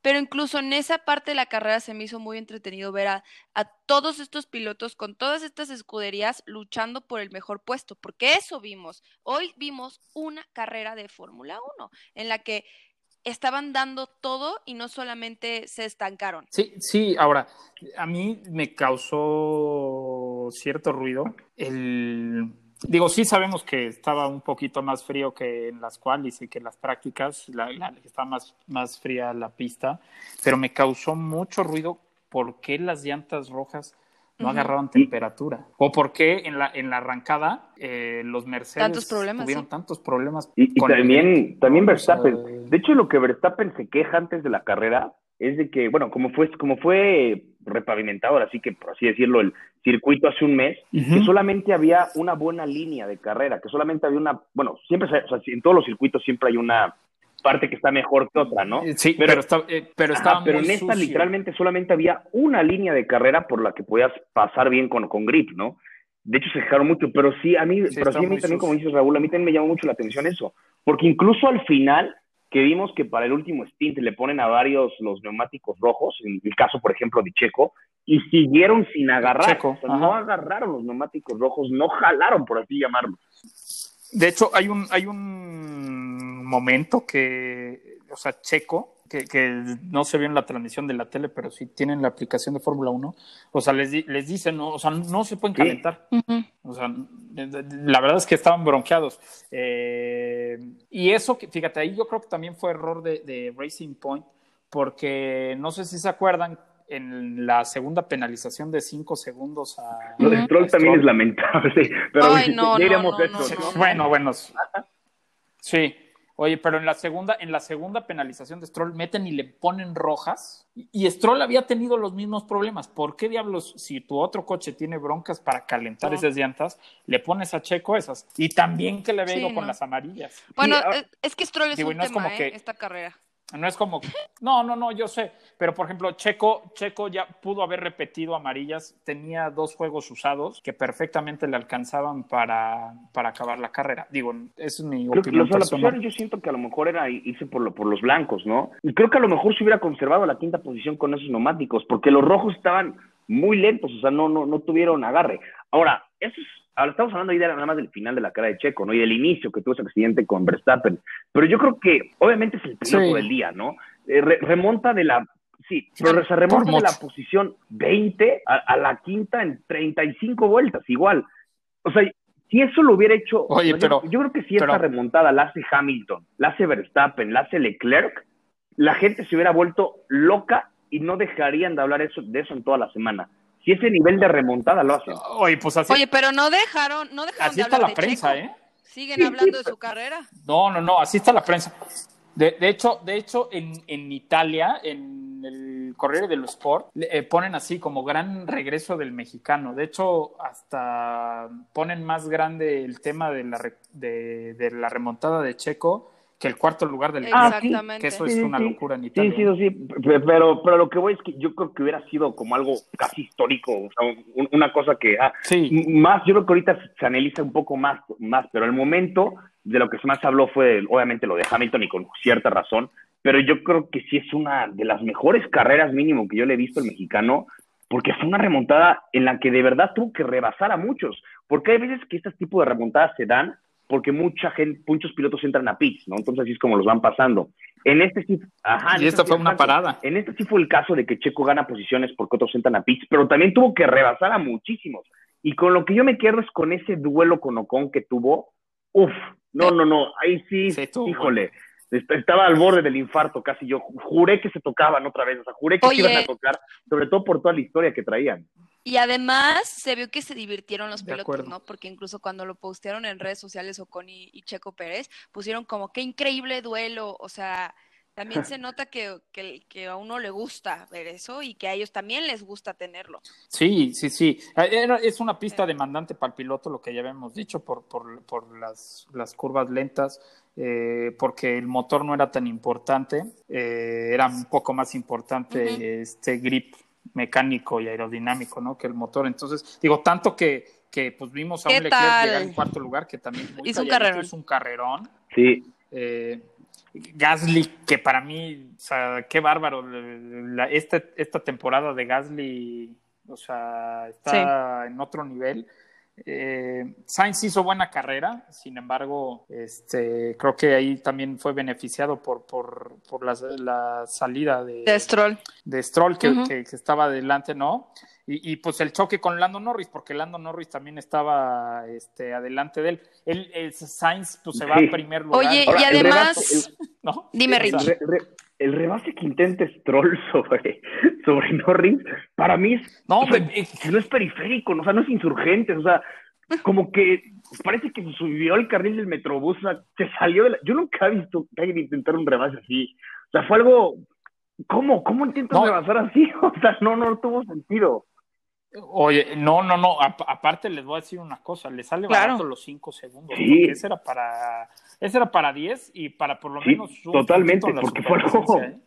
pero incluso en esa parte de la carrera se me hizo muy entretenido ver a, a todos estos pilotos con todas estas escuderías luchando por el mejor puesto, porque eso vimos. Hoy vimos una carrera de Fórmula 1 en la que estaban dando todo y no solamente se estancaron. Sí, sí, ahora, a mí me causó cierto ruido el... Digo, sí sabemos que estaba un poquito más frío que en las cuales y que en las prácticas, la, estaba más, más fría la pista, pero me causó mucho ruido porque las llantas rojas no agarraron temperatura. ¿O por qué en la, en la arrancada eh, los Mercedes tuvieron tantos problemas? Y, también, también Verstappen. De hecho, lo que Verstappen se queja antes de la carrera es de que, bueno, como fue, como fue repavimentado, así que por así decirlo, el circuito hace un mes, que solamente había una buena línea de carrera, que solamente había una, bueno, siempre, o sea, en todos los circuitos siempre hay una parte que está mejor que otra, ¿no? Sí, pero, está, eh, pero, pero en esta literalmente solamente había una línea de carrera por la que podías pasar bien con, con grip, ¿no? De hecho se dejaron mucho, pero sí, a mí, pero sí a mí también, como dices Raúl, a mí también me llamó mucho la atención eso, porque incluso al final, que vimos que para el último stint le ponen a varios los neumáticos rojos, en el caso, por ejemplo, de Checo, y siguieron sin agarrar, no agarraron los neumáticos rojos, no jalaron, por así llamarlo. De hecho, hay un, hay un momento que, o sea, Checo, que, no se vio en la transmisión de la tele, pero sí tienen la aplicación de Fórmula 1, o sea, les, les dicen, no, o sea, no se pueden calentar. O sea, la verdad es que estaban bronqueados. Eh, y eso, fíjate, ahí yo creo que también fue error de, de Racing Point, porque no sé si se acuerdan en la segunda penalización de cinco segundos a. Lo de Stroll también es lamentable, pero Ay, no, no, Bueno, bueno. Sí. Oye, pero en la segunda, en la segunda penalización de Stroll meten y le ponen rojas. Y, Stroll había tenido los mismos problemas. ¿Por qué diablos, si tu otro coche tiene broncas para calentar esas llantas, le pones a Checo esas? Y también que le veo con las amarillas. Bueno, es que Stroll es un tema, ¿eh? esta carrera. No es como, no, no, no, yo sé, pero por ejemplo, Checo, Checo ya pudo haber repetido amarillas, tenía dos juegos usados que perfectamente le alcanzaban para, para acabar la carrera. Digo, es mi opinión. Los, yo siento que a lo mejor era irse por, lo, por los blancos, ¿no? Y creo que a lo mejor se hubiera conservado la quinta posición con esos neumáticos, porque los rojos estaban muy lentos, o sea, no, no, no tuvieron agarre. Ahora, eso es Ahora estamos hablando ahí de, nada más del final de la carrera de Checo, ¿no? Y del inicio que tuvo ese accidente con Verstappen. Pero yo creo que, obviamente, es el piloto del día, ¿no? Eh, remonta de la. Sí, pero se remonta de la posición 20 a, la quinta en 35 vueltas, igual. O sea, si eso lo hubiera hecho. Oye, pero. Yo, creo que si esta remontada la hace Hamilton, la hace Verstappen, la hace Leclerc, la gente se hubiera vuelto loca y no dejarían de hablar eso, de eso en toda la semana si ese nivel de remontada lo hace. Oye, pues así. Oye, pero no dejaron, no dejaron así está la prensa, ¿eh? Siguen hablando de su carrera. No, no, no, así está la prensa. De, hecho, de hecho en, en, Italia, en el Corriere dello Sport, eh, ponen así como gran regreso del mexicano. De hecho, hasta ponen más grande el tema de la, de, de la remontada de Checo que el cuarto lugar del Exactamente. que eso es una locura en Italia. Sí, sí, sí, pero, pero lo que voy es que yo creo que hubiera sido como algo casi histórico, o sea, una cosa que ah, más, yo creo que ahorita se analiza un poco más, más, pero el momento de lo que más habló fue obviamente lo de Hamilton y con cierta razón, pero yo creo que sí es una de las mejores carreras mínimo que yo le he visto al mexicano, porque fue una remontada en la que de verdad tuvo que rebasar a muchos, porque hay veces que este tipo de remontadas se dan porque mucha gente, muchos pilotos entran a pits, ¿no? Entonces así es como los van pasando. En este sí, ajá. Y esta fue una parada. En este sí fue el caso de que Checo gana posiciones porque otros entran a pits, pero también tuvo que rebasar a muchísimos. Y con lo que yo me quedo es con ese duelo con Ocon que tuvo. Uf, no, no, no, ahí sí, híjole. Estaba al borde del infarto casi. Yo juré que se tocaban otra vez, o sea, juré que se iban a tocar, sobre todo por toda la historia que traían. Y además se vio que se divirtieron los pilotos, ¿no? Porque incluso cuando lo postearon en redes sociales Ocon y, y Checo Pérez, pusieron como qué increíble duelo, o sea, también se (laughs) nota que, que, a uno le gusta ver eso y que a ellos también les gusta tenerlo. Sí, sí, sí. Eh, es una pista demandante para el piloto, lo que ya habíamos dicho, por, por, por las, las curvas lentas, eh, porque el motor no era tan importante, eh, era un poco más importante este grip mecánico y aerodinámico, ¿no? Que el motor. Entonces, digo, tanto que, que pues vimos a un Leclerc llegar en cuarto lugar, que también hizo un carrerón. un carrerón. Sí. Eh, Gasly, que para mí, o sea, qué bárbaro. esta, esta temporada de Gasly, o sea, está en otro nivel. Eh, Sainz hizo buena carrera, sin embargo, este, creo que ahí también fue beneficiado por, por, por la, salida de, de Stroll, de Stroll que, que, estaba adelante, ¿no? Y, y, pues el choque con Lando Norris, porque Lando Norris también estaba este, adelante de él. Él, Sainz pues, se va al primer lugar. Oye, y además, ¿no? dime Rich. el rebase que intenta Stroll (laughs) sobre, sobre Norris, para mí es, no, no es periférico, o sea, no es insurgente, o sea, como que parece que subió al carril del Metrobús, o sea, se salió de la... Yo nunca he visto que alguien intentar un rebase así. O sea, fue algo... ¿Cómo? ¿Cómo intentas rebasar así? (laughs) O sea, no, no tuvo sentido. Oye, no, no, no. aparte les voy a decir una cosa, le sale barato los cinco segundos. Sí. Ese era para, ese era para 10 y para por lo menos totalmente, porque fue. ¿eh?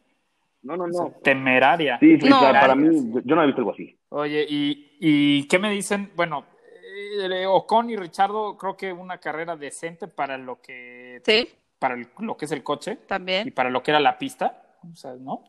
No, no, no. temeraria. Sí, sí para mí, yo, no he visto algo así. Oye, ¿y, y qué me dicen? Bueno, eh, Ocon y Richardo, creo que una carrera decente para lo que. Sí. Para lo que es el coche. También. Y para lo que era la pista. O sea, ¿no?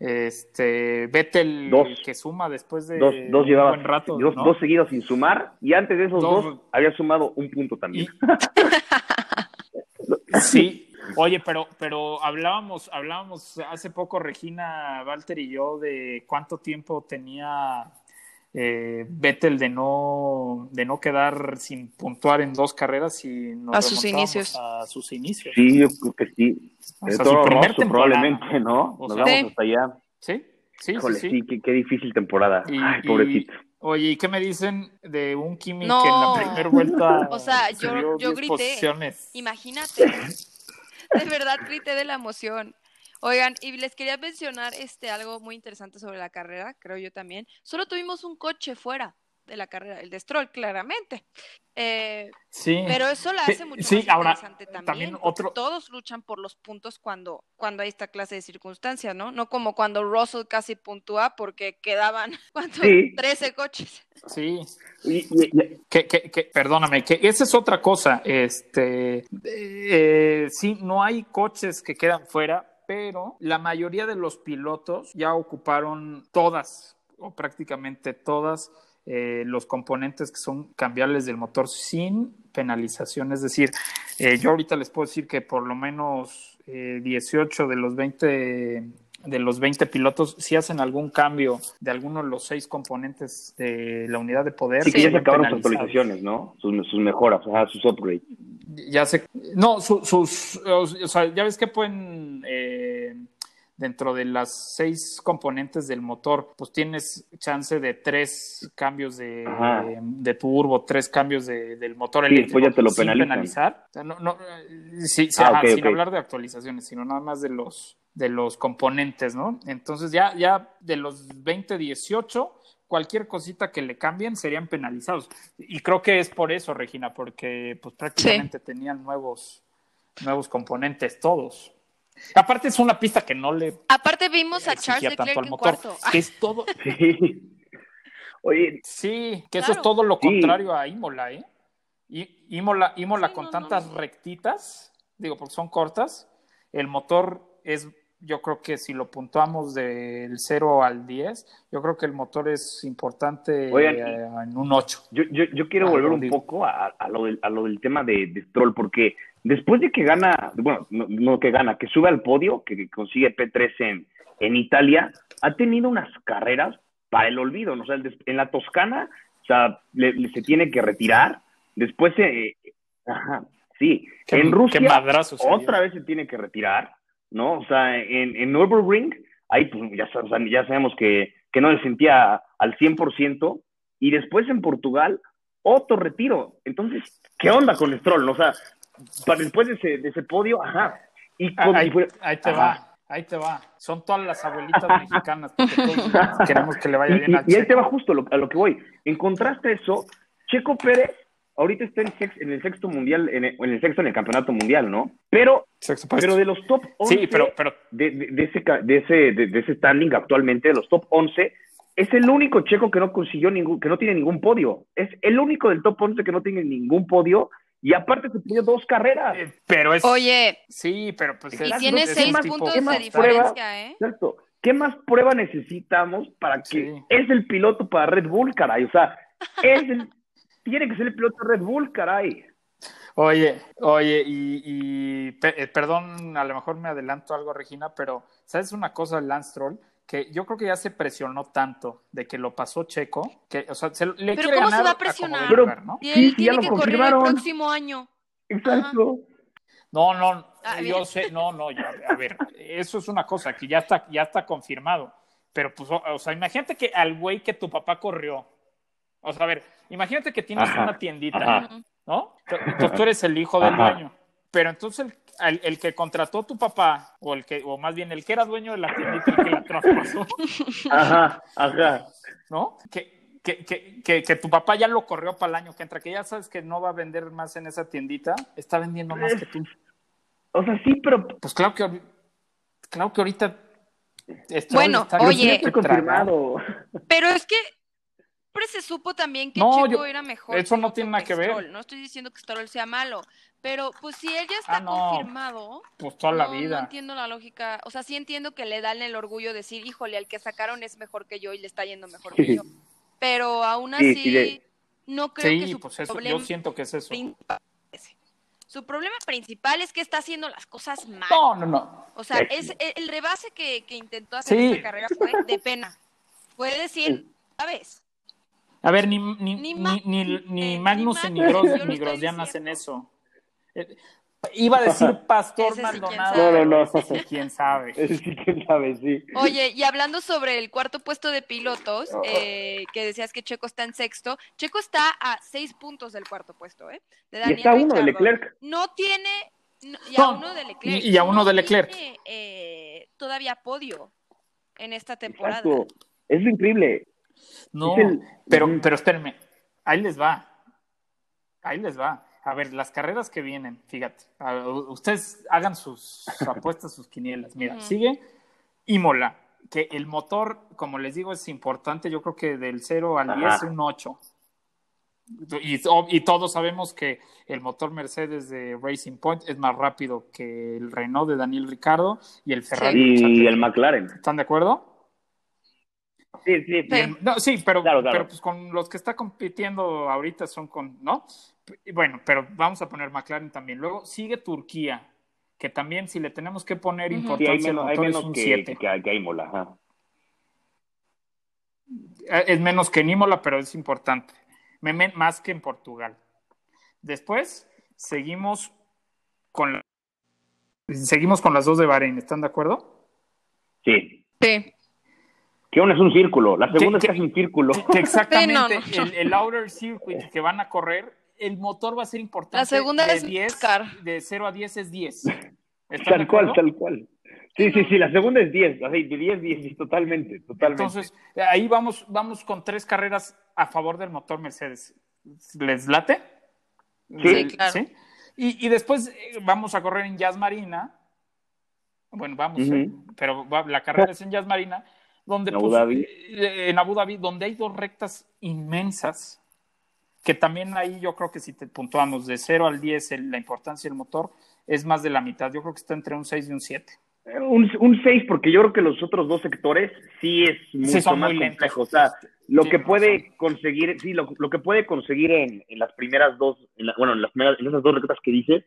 Este, Vettel dos, que suma después de dos, dos un buen rato. Dos, dos, seguidos sin sumar y antes de esos dos, había sumado un punto también. (laughs) sí, oye, pero, pero hablábamos, hablábamos hace poco Regina, Walter y yo de cuánto tiempo tenía eh, Vettel de no, de no quedar sin puntuar en dos carreras y a sus inicios. A sus inicios. Sí, yo creo que sí. De todo probablemente, ¿no? Nos vamos hasta allá. Sí, sí, sí, qué, difícil temporada. Ay, pobrecito. oye, ¿y qué me dicen de un Kimi que en la primera vuelta (laughs) o sea, yo, yo grité, imagínate, de verdad grité de la emoción. Oigan, y les quería mencionar este algo muy interesante sobre la carrera, creo yo también. Solo tuvimos un coche fuera de la carrera, el de Stroll, claramente. Eh, sí. Pero eso la hace mucho más interesante también. otro... Todos luchan por los puntos cuando, cuando hay esta clase de circunstancias, ¿no? No como cuando Russell casi puntúa porque quedaban (laughs) ¿cuántos? 13 coches. Sí. Que, que, que, perdóname, que esa es otra cosa. Este, eh, sí, no hay coches que quedan fuera, pero la mayoría de los pilotos ya ocuparon todas o prácticamente todas eh, los componentes que son cambiables del motor sin penalización. Es decir, eh, yo ahorita les puedo decir que por lo menos 18 eh, de los 20 de los 20 pilotos, si hacen algún cambio de alguno de los seis componentes de la unidad de poder. Sí, que ya se acabaron sus actualizaciones, ¿no? Sus, sus mejoras, sus upgrades. Ya sé. No, sus. O sea, ya ves que pueden. Eh, dentro de las seis componentes del motor, pues tienes chance de tres cambios de, de, turbo, tres cambios de, del motor sí, eléctrico. ya te lo penalizar. no, no, sí, ah, sin hablar de actualizaciones, sino nada más de los de los componentes, ¿no? Entonces ya, ya de los 20, 18, cualquier cosita que le cambien serían penalizados. Y creo que es por eso, Regina, porque pues prácticamente tenían nuevos, nuevos componentes todos. Aparte es una pista que no le... Aparte vimos a Charles Leclerc en cuarto. Que es todo... (laughs) Sí. Oye. Sí, que eso es todo lo contrario a Imola, ¿eh? Y Imola, Imola con tantas rectitas, digo, porque son cortas, el motor es yo creo que si lo puntuamos del 0 al 10, yo creo que el motor es importante eh, en un 8. Yo, yo, yo quiero volver un poco a, a, lo del, a lo del tema de, de, Stroll, porque después de que gana, bueno, no, que gana, que sube al podio, que, consigue P3 en, en Italia, ha tenido unas carreras para el olvido, ¿no? o sea, en la Toscana, o sea, le, se tiene que retirar, después, eh, ajá, sí, en Rusia, otra vez se tiene que retirar, ¿no? O sea, en, en Nürburgring, ahí pues ya, ya sabemos que, que no le sentía al 100%, y después en Portugal, otro retiro. Entonces, ¿qué onda con Stroll? O sea, después de ese, de ese podio, ajá. Y ah, ahí, te va, ahí te va. Son todas las abuelitas mexicanas, porque todos (laughs) queremos que le vaya bien a Y ahí te va justo a lo que voy. En contraste a eso, Checo Pérez ahorita está en, el sexto mundial, en el, sexto en el campeonato mundial, ¿no? Pero, pero de los top 11 sí, pero, pero... De, de, ese, de, ese, de, ese standing actualmente, de los top 11, es el único checo que no consiguió ningún, que no tiene ningún podio. Es el único del top 11 que no tiene ningún podio. Y aparte se pidió dos carreras. Eh, pero es. Oye. Sí, pero pues. Y tiene seis puntos de diferencia, ¿eh? Cierto. ¿Qué más prueba necesitamos para que es el piloto para Red Bull, caray? O sea, es el, tiene que ser el piloto Red Bull, caray. Oye, oye, y, eh, perdón, a lo mejor me adelanto algo, Regina, pero ¿sabes una cosa Lance Troll? Que yo creo que ya se presionó tanto de que lo pasó Checo, que, o sea, se, le Pero ¿cómo se va a presionar? Pero, ¿no? Y él tiene que correr el próximo año. Exacto. No, no, ah, yo sé, no, no, ya, a ver, eso es una cosa que ya está, ya está confirmado. Pero pues, o sea, imagínate que al güey que tu papá corrió, o sea, a ver, imagínate que tienes una tiendita, ¿no? Entonces tú eres el hijo del dueño. Pero entonces el, el, que contrató tu papá, o el que, o más bien el que era dueño de la tiendita y que la traspasó. (laughs) Ajá, ajá. ¿No? Que, que, que, que, tu papá ya lo corrió para el año que entra, que ya sabes que no va a vender más en esa tiendita, está vendiendo más que tú. O sea, sí, pero. Pues claro que, claro que ahorita. bueno, oye, confirmado. Pero es que siempre se supo también que Checo era mejor. Eso no tiene nada que ver. No estoy diciendo que Stroll sea malo, pero pues si él ya está ah, confirmado. Pues toda la vida. No entiendo la lógica. O sea, sí entiendo que le dan el orgullo de decir, híjole, al que sacaron es mejor que yo y le está yendo mejor que yo. Pero aún así, no creo que su pues eso, yo siento que es eso. Su problema principal es que está haciendo las cosas mal. No, no, no. O sea, es el rebase que, que intentó hacer en esta carrera fue de pena. Puede decir, ¿sabes? A ver, ni, ni, ni, ni, ni Magnus ni, ni Grosjean hacen eso. Eh, iba a decir (laughs) Pastor Maldonado. no, no, no. quién sabe. (laughs) sí, quién sabe, sí. Oye, y hablando sobre el cuarto puesto de pilotos, eh, que decías que Checo está en sexto, Checo está a seis puntos del cuarto puesto, ¿eh? De y está uno de Leclerc. No tiene y a uno de Leclerc. Y, a uno de Leclerc. Eh, todavía podio en esta temporada. Es increíble. No, pero, pero espérenme, ahí les va. Ahí les va. A ver, las carreras que vienen, fíjate, ustedes hagan sus (laughs) apuestas, sus quinielas. Mira, sigue Imola, que el motor, como les digo, es importante. Yo creo que del 0 al 10 es un 8. Y, y, todos sabemos que el motor Mercedes de Racing Point es más rápido que el Renault de Daniel Ricardo y el Ferrari. Y el McLaren. ¿Están de acuerdo? Sí, sí, sí. pero, pero pues con los que está compitiendo ahorita son con, ¿no? Bueno, pero vamos a poner McLaren también. Luego sigue Turquía, que también si le tenemos que poner importancia, hay menos, es un que, 7. Que, Imola. Eh, es menos que en Imola, pero es importante. Más que en Portugal. Después seguimos con seguimos con las dos de Bahrein, ¿están de acuerdo? Sí. Sí. Que una es un círculo, la segunda es casi un círculo. (laughs) exactamente, El, outer circuit que van a correr, el motor va a ser importante. La segunda de es 10, de 0 a 10 es 10. (laughs) Tal cual, tal cual. Sí, sí, sí, la segunda es 10, así, de 10, 10, totalmente, totalmente. Entonces, ahí vamos, vamos con tres carreras a favor del motor Mercedes. ¿Les late? Sí, claro. ¿Sí? Y, y, después eh, vamos a correr en Jazz Marina. Bueno, vamos, eh, pero la carrera es en Jazz Marina donde, en, Abu pues, Dhabi. Eh, en Abu Dhabi, donde hay dos rectas inmensas, que también ahí yo creo que si te puntuamos de 0 al 10 la importancia del motor es más de la mitad. Yo creo que está entre un 6 y un 7. Eh, un, un 6 porque yo creo que los otros dos sectores sí es mucho más complejo. O sea, lo que puede conseguir, sí, lo, lo, que puede conseguir en, en las primeras dos, bueno, en las primeras, en esas dos rectas que dices,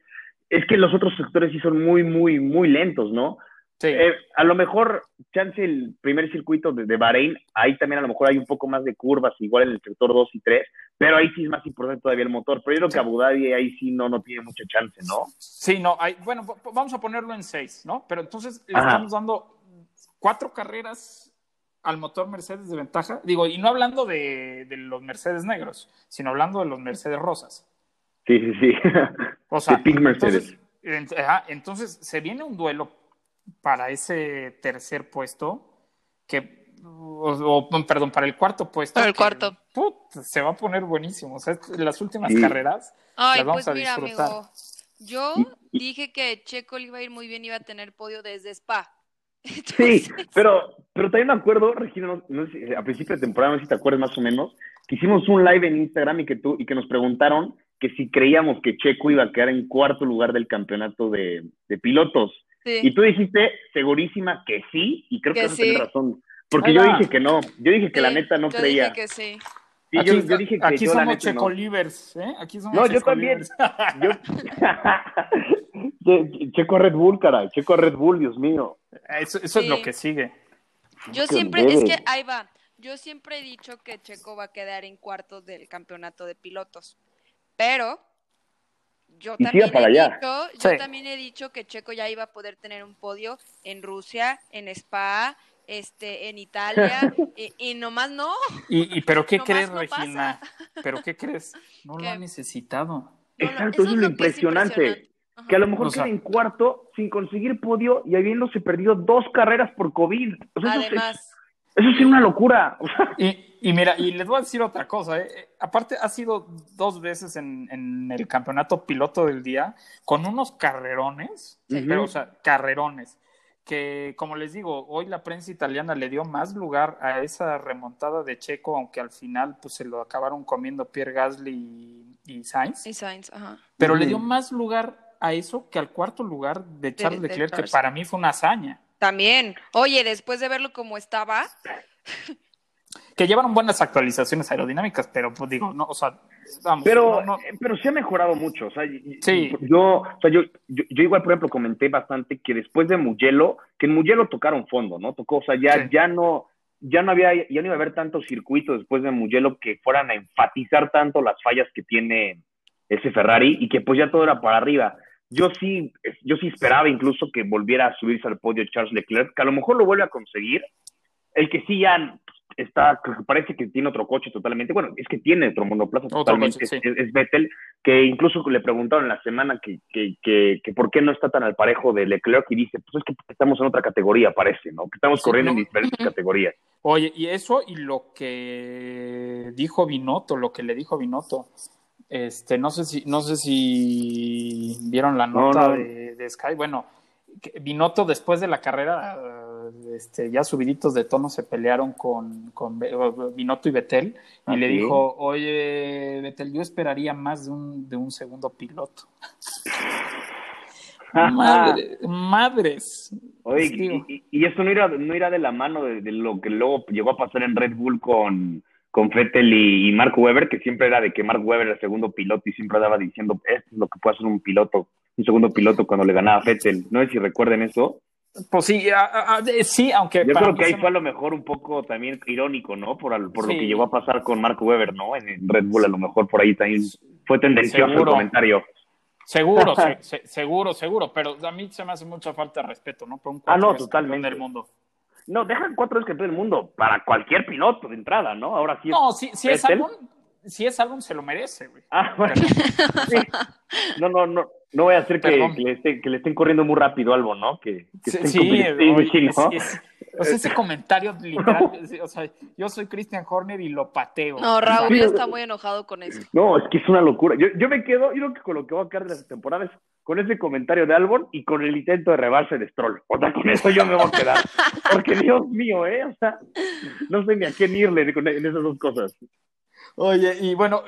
es que los otros sectores sí son muy, muy, muy lentos, ¿no? Eh, a lo mejor, chance el primer circuito de, de, Bahrein, ahí también a lo mejor hay un poco más de curvas, igual en el sector 2 y 3, pero ahí sí es más importante todavía el motor. Pero yo creo que Abu Dhabi ahí sí no, no tiene mucha chance, ¿no? Sí, no, hay, bueno, vamos a ponerlo en 6, ¿no? Pero entonces le estamos dando cuatro carreras al motor Mercedes de ventaja. Digo, y no hablando de, de los Mercedes negros, sino hablando de los Mercedes rosas. Sí, sí, sí. O sea, (laughs) Pink Mercedes. Entonces, entonces se viene un duelo para ese tercer puesto, que, o, perdón, para el cuarto puesto. Para el cuarto. se va a poner buenísimo. O sea, las últimas carreras las vamos pues a disfrutar. yo dije que Checo le iba a ir muy bien, iba a tener podio desde Spa. (laughs) Sí, pero, pero también me acuerdo, Regina, a principio de temporada, no sé si te acuerdas más o menos, que hicimos un live en Instagram y que, tú, y que nos preguntaron que si creíamos que Checo iba a quedar en cuarto lugar del campeonato de, de pilotos. Y tú dijiste segurísima que sí, y creo que, que sí. razón. Porque yo dije que no, yo dije que la neta no yo creía. Dije que sí. Sí, aquí, yo, yo, dije que aquí yo, somos la checolivers, ¿eh? Aquí somos No, yo también. yo... (laughs) Checo Red Bull, caray. Checo Red Bull, Dios mío. Eso, eso sí. es lo que sigue. Yo siempre, es que ahí va. Yo siempre he dicho que Checo va a quedar en cuartos del campeonato de pilotos. Pero yo también, he dicho, yo también he dicho que Checo ya iba a poder tener un podio en Rusia, en Spa, este, en Italia, (laughs) y, y, nomás no. ¿Y, y pero qué crees, no Regina? ¿Pero qué crees? (laughs) No lo ha necesitado. Exacto, eso, es lo impresionante. Que a lo mejor o sea, queda en cuarto sin conseguir podio y habiéndose perdido dos carreras por COVID. O sea, Además. Eso es una locura. (laughs) Y, y, mira, y les voy a decir otra cosa. ¿eh? Aparte, ha sido dos veces en, en, el campeonato piloto del día con unos carrerones, uh -huh. pero, o sea, carrerones. Que, como les digo, hoy la prensa italiana le dio más lugar a esa remontada de Checo, aunque al final pues se lo acabaron comiendo Pierre Gasly y, y Sainz. Y Sainz, ajá. Pero uh -huh. le dio más lugar a eso que al cuarto lugar de Charles de, de Leclerc, que para mí fue una hazaña. También. Oye, después de verlo como estaba. Que llevaron buenas actualizaciones aerodinámicas, pero pues digo, no, o sea, vamos. Pero, no, no. pero sí ha mejorado mucho. O sea, sí. yo, o sea, yo, yo, yo, igual, por ejemplo, comenté bastante que después de Mugello, que en Mugello tocaron fondo, ¿no? Tocó, o sea, ya, sí. ya no, ya no había, ya no iba a haber tantos circuitos después de Mugello que fueran a enfatizar tanto las fallas que tiene ese Ferrari y que pues ya todo era para arriba yo sí, yo sí esperaba incluso que volviera a subirse al podio Charles Leclerc, que a lo mejor lo vuelve a conseguir. El que sí ya está, parece que tiene otro coche totalmente, bueno, es que tiene otro monoplaza totalmente, es, Vettel, que incluso le preguntaron la semana que, que, que, por qué no está tan al parejo de Leclerc y dice, pues es que estamos en otra categoría, parece, ¿no? Que estamos corriendo en diferentes categorías. Oye, y eso y lo que dijo Binotto, lo que le dijo Binotto, este, no sé si, no sé si vieron la nota De, de, Sky, bueno, Binotto después de la carrera este, ya subiditos de tono se pelearon con, con Binotto y Betel y le dijo, oye, Betel, yo esperaría más de un, de un segundo piloto. (laughs) madres. Oye, y, esto no irá, no irá de la mano de, lo que luego llegó a pasar en Red Bull con, con Vettel y, Mark Webber, que siempre era de que Mark Webber era el segundo piloto y siempre andaba diciendo, esto es lo que puede hacer un piloto, un segundo piloto cuando le ganaba a Vettel. No sé si recuerden eso. Pues sí, sí, aunque... Yo creo que ahí fue a lo mejor un poco también irónico, ¿no? Por, por lo que llegó a pasar con Mark Webber, ¿no? En, Red Bull a lo mejor por ahí también fue tendencioso el comentario. Seguro, (laughs) seguro, seguro, pero a mí se me hace mucha falta de respeto, ¿no? Por un ah, no, totalmente. del mundo. No, dejan cuatro veces campeón del mundo para cualquier piloto de entrada, ¿no? Ahora sí. No, si, si es algo, si es algo, se lo merece, güey. Ah, (laughs) bueno. No, no, no. No voy a hacer que, le, que le estén corriendo muy rápido algo, ¿no? Que, sí, sí, ¿no? o sea, ese comentario literal, (laughs) o sea, yo soy Christian Horner y lo pateo. No, Raúl ya está muy enojado con eso. No, es que es una locura. Yo, yo me quedo, yo creo que con lo que voy a quedar de las temporadas con ese comentario de Albon y con el intento de rebarse de Stroll. O sea, con eso yo me voy a quedar. (laughs) Porque Dios mío, ¿eh? O sea, no sé ni a quién irle en esas dos cosas. Oye, y bueno,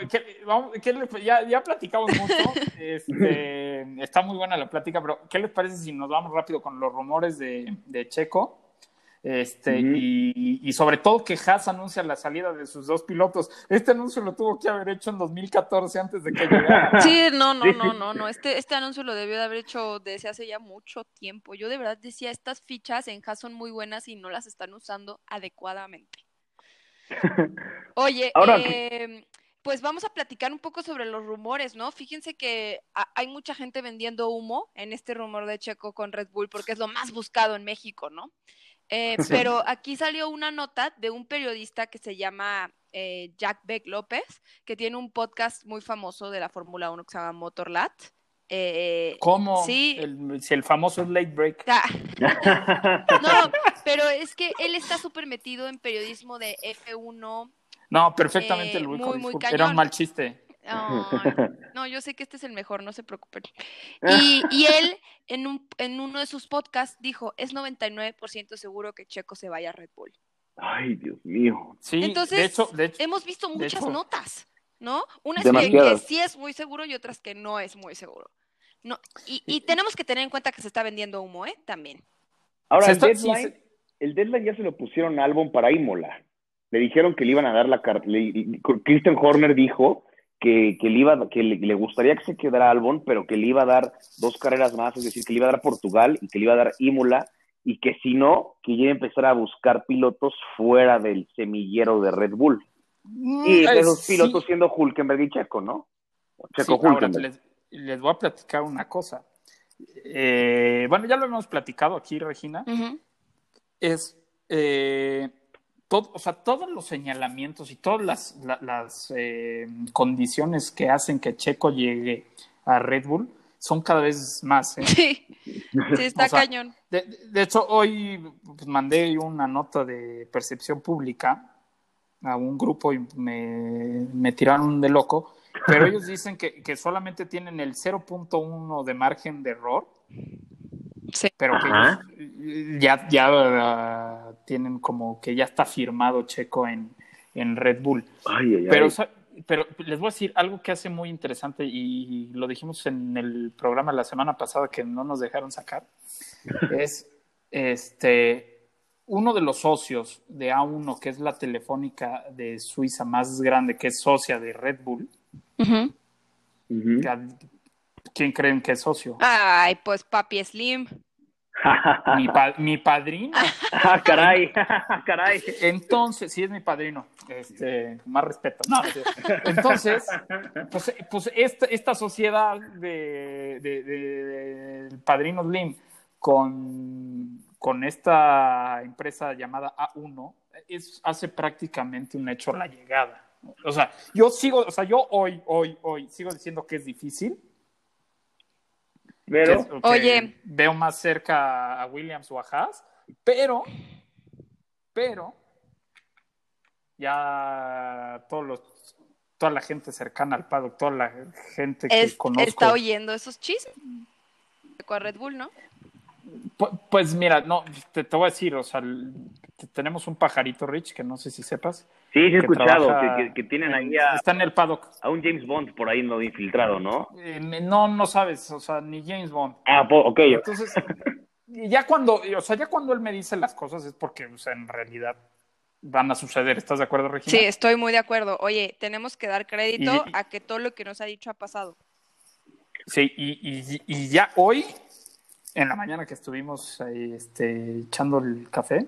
ya, ya, platicamos mucho. (laughs) Este, está muy buena la plática, pero ¿qué les parece si nos vamos rápido con los rumores de, de Checo? Este, y, y, sobre todo que Haas anuncia la salida de sus dos pilotos. Este anuncio lo tuvo que haber hecho en 2014 antes de que (laughs) llegara. Sí, no, no, no, no, no. Este, este anuncio lo debió de haber hecho desde hace ya mucho tiempo. Yo de verdad decía, estas fichas en Haas son muy buenas y no las están usando adecuadamente. (laughs) Oye, em, pues vamos a platicar un poco sobre los rumores, ¿no? Fíjense que hay mucha gente vendiendo humo en este rumor de Checo con Red Bull porque es lo más buscado en México, ¿no? Eh, pero aquí salió una nota de un periodista que se llama eh, Jack Beck López, que tiene un podcast muy famoso de la Fórmula 1 que se llama Motorlat. Eh, ¿Cómo? Sí. El, si el famoso late break. Ah. (laughs) no, pero es que él está súper metido en periodismo de F1. No, perfectamente eh, muy, muy Era un mal chiste. (laughs) no, yo sé que este es el mejor, no se preocupen. Y, (laughs) y él en, un, en uno de sus podcasts dijo, es 99% seguro que Checo se vaya a Red Bull. Ay, Dios mío. Sí, Entonces, de hecho, hemos visto muchas notas. ¿no? Una es que, sí es muy seguro y otras que no es muy seguro. No, y, tenemos que tener en cuenta que se está vendiendo humo, ¿eh? También. Ahora, el, deadline, el deadline ya se lo pusieron a Albon para Imola. Le dijeron que le iban a dar la carta. Christian Horner dijo que, que, le, iba, que le, gustaría que se quedara Albon, pero que le iba a dar dos carreras más, es decir, que le iba a dar Portugal y que le iba a dar Imola, y que si no, que ya empezara a buscar pilotos fuera del semillero de Red Bull. Mm, y esos pilotos siendo Hulkenberg y Checo, ¿no? Checo Hulkenberg. les, voy a platicar una cosa. Eh, bueno, ya lo hemos platicado aquí, Regina. Es eh, todo, o sea, todos los señalamientos y todas las, las eh, condiciones que hacen que Checo llegue a Red Bull son cada vez más. Sí, (laughs) está cañón. De, de, hecho, hoy pues, mandé una nota de percepción pública a un grupo y me, me tiraron de loco, pero ellos dicen que, que solamente tienen el 0.1 de margen de error, sí. pero que ya, ya tienen como que ya está firmado Checo en, en Red Bull. pero, pero les voy a decir algo que hace muy interesante y lo dijimos en el programa la semana pasada que no nos dejaron sacar, (laughs) es este uno de los socios de A1, que es la telefónica de Suiza más grande, que es socia de Red Bull, ¿quién creen que es socio? (laughs) Ay, pues Papi Slim. mi, padrino. (laughs) ah, caray, (laughs) caray. Entonces, sí es mi padrino, este, más respeto. No, entonces, pues, pues esta, esta sociedad de, de, de, padrino Slim con con esta empresa llamada A1, es, hace prácticamente un hecho la llegada. O sea, yo sigo, o sea, yo hoy, hoy, hoy sigo diciendo que es difícil. Pero, Oye. Veo más cerca a Williams o a Haas, pero, pero, ya todos los, toda la gente cercana al paddock, toda la gente que Es- conozco. está oyendo esos chismes. Con Red Bull, ¿no? Pu- Pues mira, no, te, te voy a decir, o sea, el- te- tenemos un pajarito Rich que no sé si sepas. sí, sí he que escuchado trabaja que, tienen en- ahí a, Está en el paddock. a un James Bond por ahí no infiltrado, ¿no? Eh, no, no sabes, o sea, ni James Bond. Ah, po- ok. Entonces, ya cuando, o sea, ya cuando él me dice las cosas es porque, o sea, en realidad van a suceder. ¿Estás de acuerdo, Regina? Sí, estoy muy de acuerdo. Oye, tenemos que dar crédito Y- a que todo lo que nos ha dicho ha pasado. Sí, y, y- y ya hoy, en la mañana que estuvimos ahí, este, echando el café,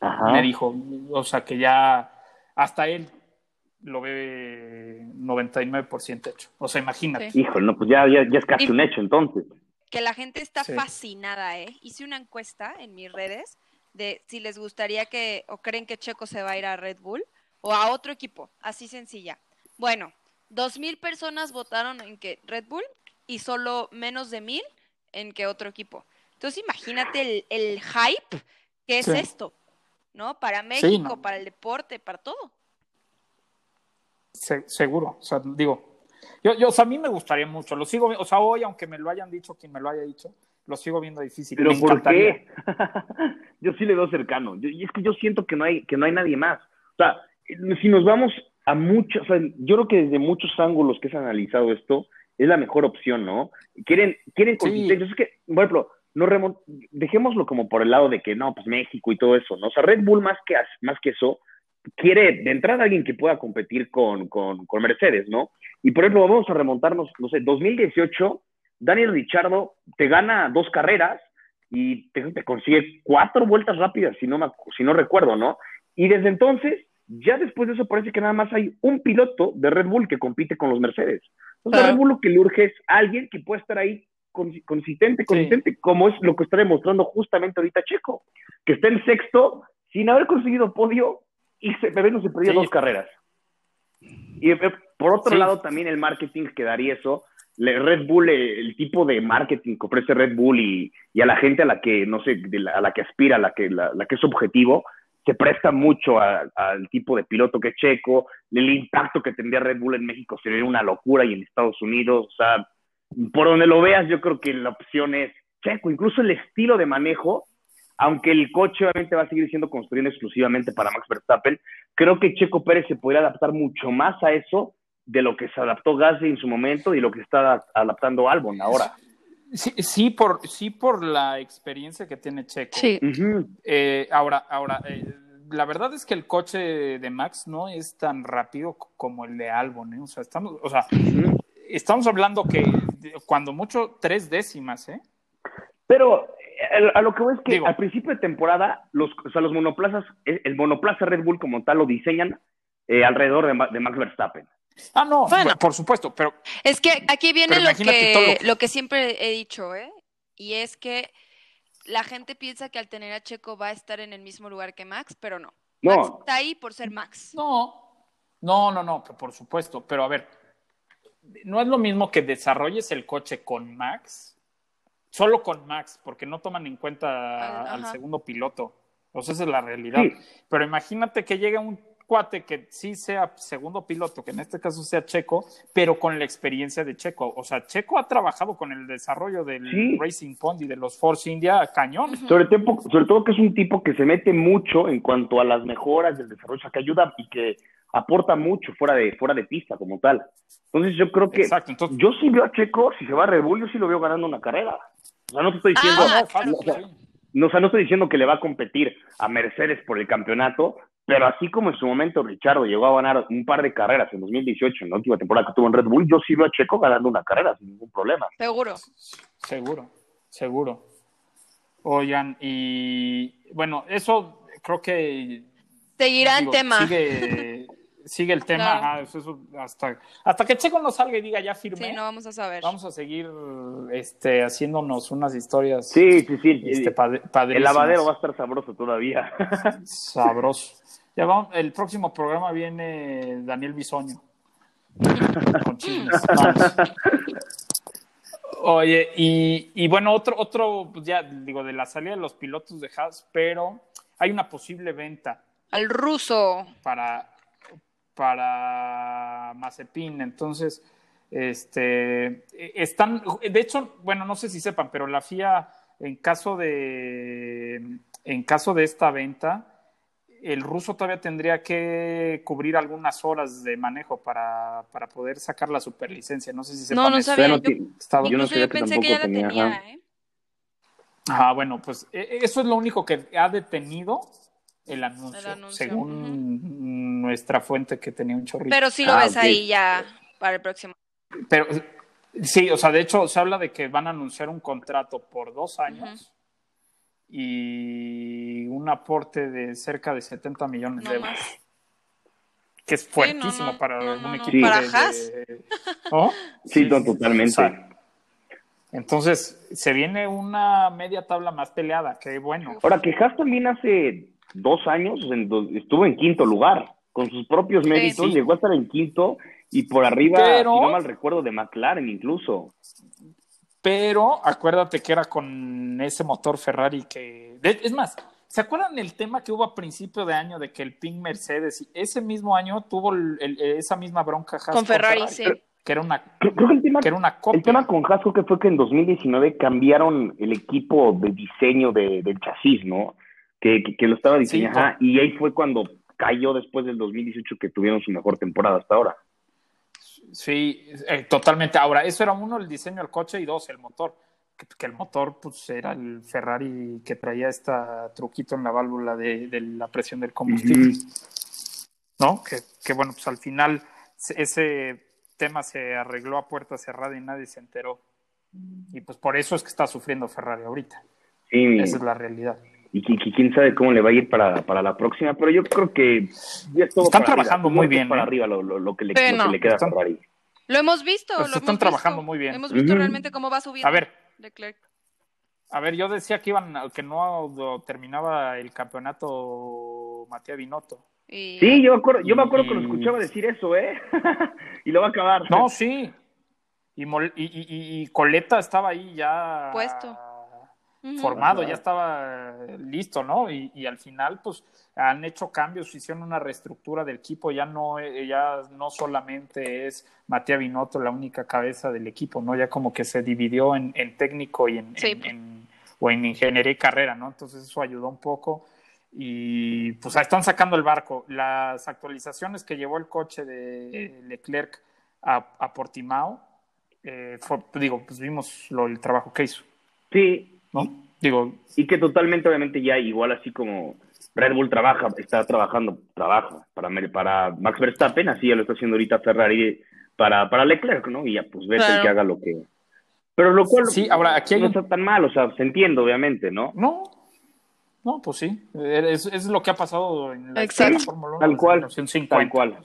Ajá. me dijo, o sea, que ya hasta él lo ve 99% hecho. O sea, imagínate. Sí. Híjole, no, pues ya, ya, ya es casi Y- un hecho entonces. Que la gente está Sí. fascinada, ¿eh? Hice una encuesta en mis redes de si les gustaría que o creen que Checo se va a ir a Red Bull o a otro equipo, así sencilla. Bueno, dos mil personas votaron en que Red Bull y solo menos de mil en que otro equipo. Entonces imagínate el, el hype que es Sí. esto, ¿no? Para México, no. para el deporte, para todo. Se- seguro, o sea, digo, yo, yo, o sea, a mí me gustaría mucho, lo sigo, o sea, hoy, aunque me lo hayan dicho, quien me lo haya dicho, lo sigo viendo difícil. Pero Me ¿por encantaría. qué? (laughs) yo sí le veo cercano. Yo- y es que yo siento que no hay que no hay nadie más. O sea, si nos vamos a muchos, o sea, yo creo que desde muchos ángulos que se ha analizado esto es la mejor opción, ¿no? Quieren quieren Sí. Es que, por ejemplo, no remon- dejémoslo como por el lado de que no, pues México y todo eso, ¿no? O sea, Red Bull más que más que eso quiere de entrada alguien que pueda competir con, con, con Mercedes, ¿no? Y por ejemplo, vamos a remontarnos, no sé, 2018, Daniel Richardo te gana dos carreras y te, te consigue cuatro vueltas rápidas, si no, si no recuerdo, ¿no? Y desde entonces, ya después de eso parece que nada más hay un piloto de Red Bull que compite con los Mercedes. Entonces, Claro. Red Bull lo que le urge es alguien que pueda estar ahí consi- consistente, consistente, como es lo que está demostrando justamente ahorita Checo, que está en sexto sin haber conseguido podio y se, no se perdió Sí. dos carreras. Y eh, por otro Sí. lado, también el marketing que daría eso, le- Red Bull, eh, el tipo de marketing que ofrece Red Bull y, y a la gente a la que, no sé, de la- a la que aspira, a la que, la, la que es objetivo, se presta mucho al tipo de piloto que es Checo, el impacto que tendría Red Bull en México sería una locura y en Estados Unidos, o sea, por donde lo veas, yo creo que la opción es Checo, incluso el estilo de manejo, aunque el coche obviamente va a seguir siendo construido exclusivamente para Max Verstappen, creo que Checo Pérez se podría adaptar mucho más a eso de lo que se adaptó Gasly en su momento y lo que está adaptando Albon ahora. Sí, sí, por, sí por la experiencia que tiene Checo. Ujú. Eh, ahora, ahora, eh, la verdad es que el coche de Max no es tan rápido como el de Albon, ¿eh? O sea, estamos, o sea, estamos hablando que cuando mucho tres décimas, ¿eh? Pero eh, a lo que voy es que Digo. al principio de temporada, los, o sea, los monoplazas, el el monoplaza Red Bull como tal lo diseñan eh, alrededor de, Ma- de Max Verstappen. Ah, no, Bueno. por supuesto, pero Es que aquí viene lo que, lo- lo que siempre he dicho, ¿eh? Y es que la gente piensa que al tener a Checo va a estar en el mismo lugar que Max, pero no. No. Max está ahí por ser Max. no, no, no, no, por supuesto, pero a ver, no es lo mismo que desarrolles el coche con Max, solo con Max, porque no toman en cuenta Al- segundo piloto. O sea, esa es la realidad. Sí. Pero imagínate que llegue un cuate que sí sea segundo piloto, que en este caso sea Checo, pero con la experiencia de Checo. O sea, Checo ha trabajado con el desarrollo del Sí. Racing Point y de los Force India cañón. Sobre, tiempo- sobre todo que es un tipo que se mete mucho en cuanto a las mejoras del desarrollo, o sea, que ayuda y que aporta mucho fuera de, fuera de pista como tal. Entonces yo creo que Exacto, entonces yo sí veo a Checo, si se va a Red Bull, yo sí lo veo ganando una carrera. O sea, no te estoy diciendo, Ah, no, fácil, o sea, sí. no, o sea, no estoy diciendo que le va a competir a Mercedes por el campeonato, pero así como en su momento Richardo llegó a ganar un par de carreras en 2018, en la última temporada que tuvo en Red Bull, yo sí veo a Checo ganando una carrera sin ningún problema. Seguro. Seguro, seguro. Oigan, y bueno, eso creo que Seguirá digo, tema. sigue, sigue el tema, hasta, hasta que Checo no salga y diga ya firme. Sí, no vamos a saber. Vamos a seguir este, haciéndonos unas historias. Sí, sí, sí. Este, el lavadero va a estar sabroso todavía. (laughs) Sabroso. Ya vamos, el próximo programa viene Daniel Bisoño. Con chismes. (laughs) Oye, y, y, bueno, otro, otro, pues ya digo, de la salida de los pilotos de Haas, pero hay una posible venta. Al ruso. Para, para Mazepin. Entonces, este, están, de hecho, bueno, no sé si sepan, pero la FIA, en caso de, en caso de esta venta, el ruso todavía tendría que cubrir algunas horas de manejo para, para poder sacar la superlicencia. No sé si sepan. No, no sabía. Yo, no yo pensé que ya la tenía, ¿eh? Ah, bueno, pues e, e, eso es lo único que ha detenido el anuncio, según nuestra fuente que tenía un chorrito. Pero sí lo ah, ves ahí ya para el próximo. Pero sí, o sea, de hecho se habla de que van a anunciar un contrato por dos años y un aporte de cerca de 70 millones de euros. Que es fuertísimo para un equipo ¿Para de, Sí, totalmente. entonces, se viene una media tabla más peleada, qué bueno. Ahora, que Haas también hace dos años estuvo en quinto lugar, con sus propios méritos, llegó a estar en quinto y por arriba, si no mal recuerdo, de McLaren incluso. Pero acuérdate que era con ese motor Ferrari que... Es más, ¿se acuerdan el tema que hubo a principio de año de que el Pink Mercedes, ese mismo año tuvo esa misma bronca con Ferrari, sí. Que era una, creo, que el tema, El tema con Haas que fue que en 2019 cambiaron el equipo de diseño de, del chasis, ¿no? Que, que, lo estaba diseñando. y ahí fue cuando cayó después del 2018 que tuvieron su mejor temporada hasta ahora. Sí, eh, totalmente. Ahora, eso era uno, el diseño del coche, y dos, el motor. Que, el motor, pues, era el Ferrari que traía este truquito en la válvula de, la presión del combustible. ¿No? Que, que, bueno, pues al final ese tema se arregló a puerta cerrada y nadie se enteró. Y pues por eso es que está sufriendo Ferrari ahorita. Sí. Esa es la realidad y, quién sabe cómo le va a ir para, para la próxima, pero yo creo que están trabajando muy bien. Para ¿eh? arriba lo, lo, que le, queda a Ferrari. Lo hemos visto, pues lo están trabajando muy bien. Hemos visto realmente cómo va subiendo a ver, Leclerc. A ver, yo decía que iban que no terminaba el campeonato Matías Binotto. Sí, yo, acuerdo, yo me acuerdo que lo escuchaba decir eso, ¿eh? (laughs) y lo va a acabar. No, sí. Y, y, y, y Coleta estaba ahí ya. Puesto formado, ya estaba listo, ¿no? Y, al final, pues, han hecho cambios, hicieron una reestructura del equipo, ya no, eh, ya no solamente es Matías Binotto la única cabeza del equipo, ¿no? Ya como que se dividió en, técnico y en, o en ingeniería y carrera, ¿no? Entonces eso ayudó un poco y pues están sacando el barco. Las actualizaciones que llevó el coche de Leclerc a, Portimao, eh, digo, pues vimos lo, el trabajo que hizo. Sí, ¿no? Digo. Y que totalmente, obviamente, ya igual así como Red Bull trabaja, está trabajando, trabaja para, para Max Verstappen, así ya lo está haciendo ahorita Ferrari para, para Leclerc, ¿no? Y ya pues ves el que haga lo que. Pero lo cual sí, ahora, aquí no está tan mal, o sea, se entiende, obviamente, ¿no? No, no, pues sí, es, es lo que ha pasado en la, Fórmula 1. Tal cual, tal cual.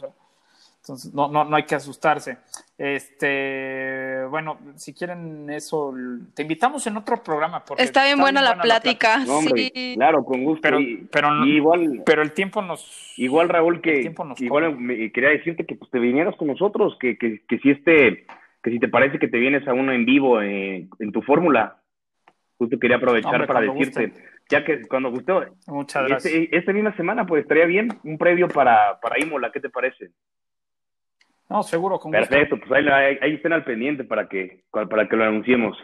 Entonces, no, no, no hay que asustarse. Este, bueno, si quieren eso, te invitamos en otro programa. Porque está bien buena, la plática. sí. Claro, con gusto. Pero, pero, igual, pero el tiempo nos. Igual, Raúl, que igual me, quería decirte que pues, te vinieras con nosotros, que, que, que si este, que si te parece que te vienes a uno en vivo eh, en tu fórmula. Justo quería aprovechar para decirte, ya que cuando gustó. Muchas este, gracias. esta misma semana, pues estaría bien un previo para, para Imola, ¿qué te parece? No, seguro, con Perfecto, pues ahí, ahí, estén al pendiente para que, para que lo anunciemos.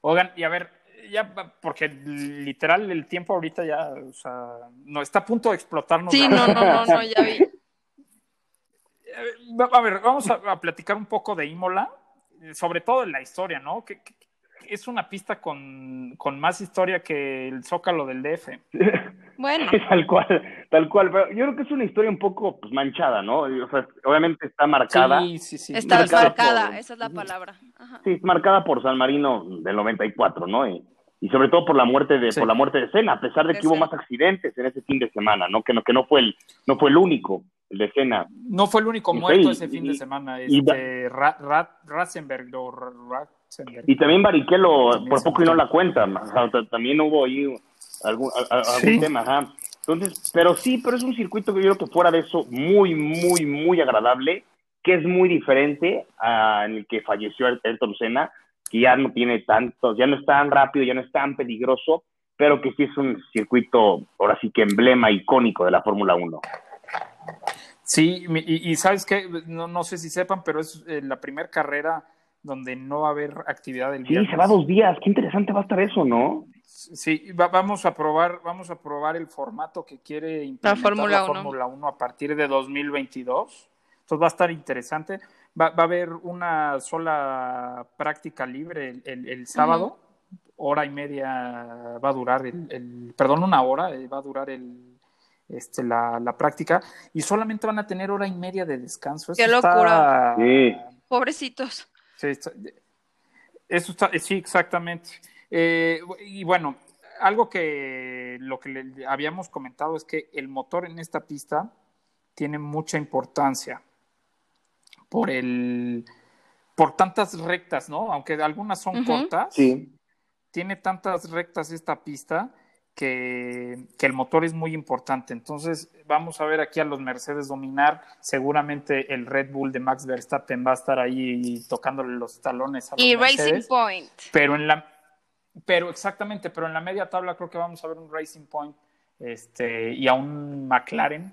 Oigan, y a ver, ya, porque literal el tiempo ahorita ya, o sea, no está a punto de explotarnos. Sí, no, no, no, no, ya vi. (laughs) A ver, vamos a, platicar un poco de Imola, sobre todo en la historia, ¿no? Que, es una pista con, con, más historia que el Zócalo del DF. (laughs) Bueno. (laughs) tal cual, tal cual. Pero yo creo que es una historia un poco pues, manchada, ¿no? O sea, obviamente está marcada. Sí, sí, sí. Está marcada, esa es la palabra. Sí, es marcada por San Marino del 94, ¿no? Y, y sobre todo por la muerte de por la muerte de Senna, a pesar de, que hubo más accidentes en ese fin de semana, ¿no? Que no que no fue el no fue el único. el de Senna. No fue el único muerto ese fin de semana, este, Ratzenberg, Y también Barrichello, por poco y no la cuenta, también hubo ahí algún, tema, Entonces, pero sí, pero es un circuito que yo creo que fuera de eso, muy, muy, muy agradable, que es muy diferente a, en el que falleció Ayrton Senna, que ya no tiene tanto, ya no es tan rápido, ya no es tan peligroso, pero que sí es un circuito, ahora sí que emblema icónico de la Fórmula 1. Sí, y, sabes que no, no, sé si sepan, pero es eh, la primera carrera donde no va a haber actividad del viernes. Sí, se va dos días. Qué interesante va a estar eso, ¿no? Sí, vamos a probar, vamos a probar el formato que quiere implementar la Fórmula 1. a partir de 2022. Entonces va a estar interesante. Va, va a haber una sola práctica libre el, sábado. Hora y media va a durar el, perdón, una hora eh, va a durar el, este, la, la, práctica y solamente van a tener hora y media de descanso. Qué locura. Pobrecitos. Sí, eso está, sí, exactamente. Eh, y bueno, algo que lo que le habíamos comentado es que el motor en esta pista tiene mucha importancia por el por tantas rectas, ¿no? Aunque algunas son cortas, sí. tiene tantas rectas esta pista que, el motor es muy importante. Entonces, vamos a ver aquí a los Mercedes dominar. Seguramente el Red Bull de Max Verstappen va a estar ahí tocándole los talones a los y Racing Point. Pero en la pero exactamente, pero en la media tabla creo que vamos a ver un Racing Point este, y a un McLaren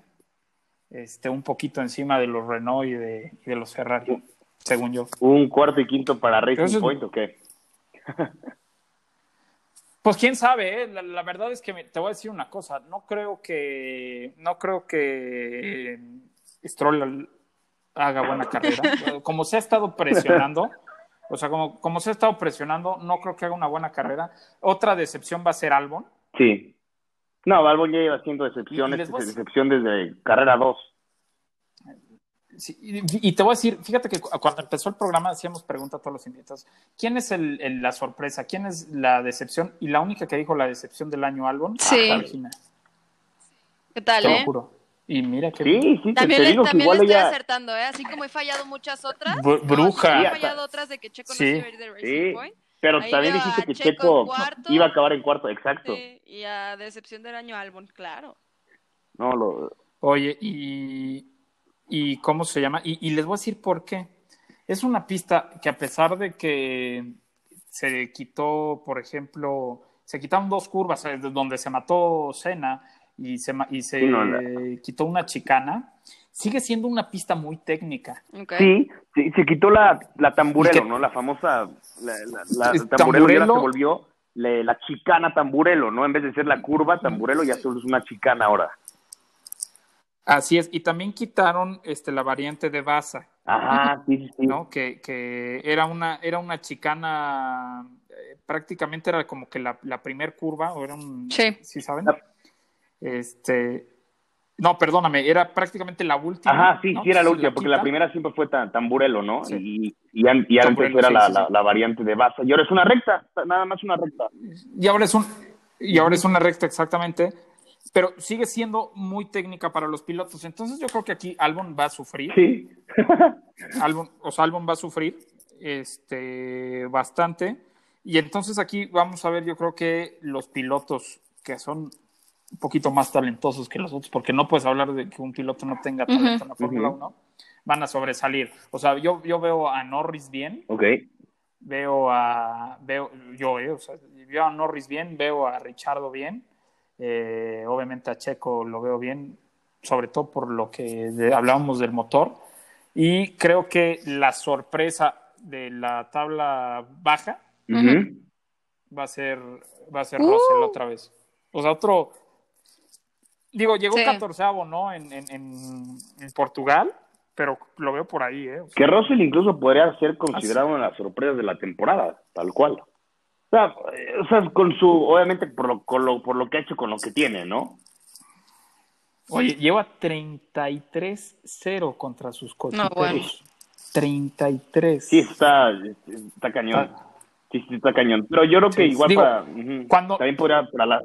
este, un poquito encima de los Renault y de, de los Ferrari, según yo. ¿Un cuarto y quinto para Racing Point o qué? (laughs) Pues quién sabe, ¿eh? la, verdad es que te voy a decir una cosa, no creo que no creo que Stroll haga buena carrera. (laughs) Como se ha estado presionando, o sea, como, como se ha estado presionando, no creo que haga una buena carrera. Otra decepción va a ser Albon. Sí. No, Albon ya lleva haciendo decepciones, decepción desde carrera 2 y, te voy a decir, fíjate que cuando empezó el programa hacíamos preguntas a todos los invitados, ¿quién es el, la sorpresa? ¿Quién es la decepción? Y la única que dijo la decepción del año álbum, sí. ¿Qué tal, te eh? Lo juro. Y mira que... Sí, sí, también, le, también le estoy acertando, ¿eh? Así como he fallado muchas otras. bruja. he fallado otras de que Checo sí. no se de Racing Point. Pero también dijiste que Checo, iba a acabar en cuarto, exacto. y a decepción del año álbum, claro. No, lo... Oye, y y cómo se llama. Y, les voy a decir por qué. Es una pista que a pesar de que se quitó, por ejemplo, se quitaron dos curvas eh, donde se mató Senna y se, y se quitó una chicana, sigue siendo una pista muy técnica. Sí, se quitó la, la tamburelo, ¿no? La famosa, la, tamburelo, se volvió la chicana tamburelo, ¿no? En vez de ser la curva tamburelo, ya solo es una chicana ahora. Así es, y también quitaron este, la variante de Baza. Ajá, sí, sí. ¿no? Que, que era, una, era una chicana, eh, prácticamente era como que la, la primer curva, o era un... Sí. ¿Sí saben? Este... No, perdóname, era prácticamente la última. Ajá, sí, sí era la última, porque la primera siempre fue tan, tamburelo, ¿no? Y, y, antes era la, la, variante de Baza. Y ahora es una recta, nada más una recta. Y ahora es un... Y ahora es una recta, exactamente pero sigue siendo muy técnica para los pilotos. Entonces yo creo que aquí Albon va a sufrir. Sí. (laughs) Albon, o sea, Albon va a sufrir este, bastante. Y entonces aquí vamos a ver, yo creo que los pilotos que son un poquito más talentosos que los otros, porque no puedes hablar de que un piloto no tenga talento en la Fórmula 1, van a sobresalir. O sea, yo, yo veo a Norris bien. Ok. Veo a, veo, yo, eh, o sea, veo a Norris bien, veo a Richardo bien eh, obviamente a Checo lo veo bien, sobre todo por lo que hablábamos del motor. Y creo que la sorpresa de la tabla baja va a ser, va a ser uh. Russell otra vez. O sea, otro. Digo, llegó catorceavo, ¿no? En, en, en, Portugal, pero lo veo por ahí, ¿eh? que Russell incluso podría ser considerado una de las sorpresas de la temporada, tal cual o sea, con su, obviamente por lo, por lo que ha hecho con lo que tiene, ¿no? Oye, lleva 33-0 contra sus coches. No, bueno. 33. Sí, está, está cañón. Sí, sí, está cañón. Pero yo creo que igual para, cuando, también podría para la,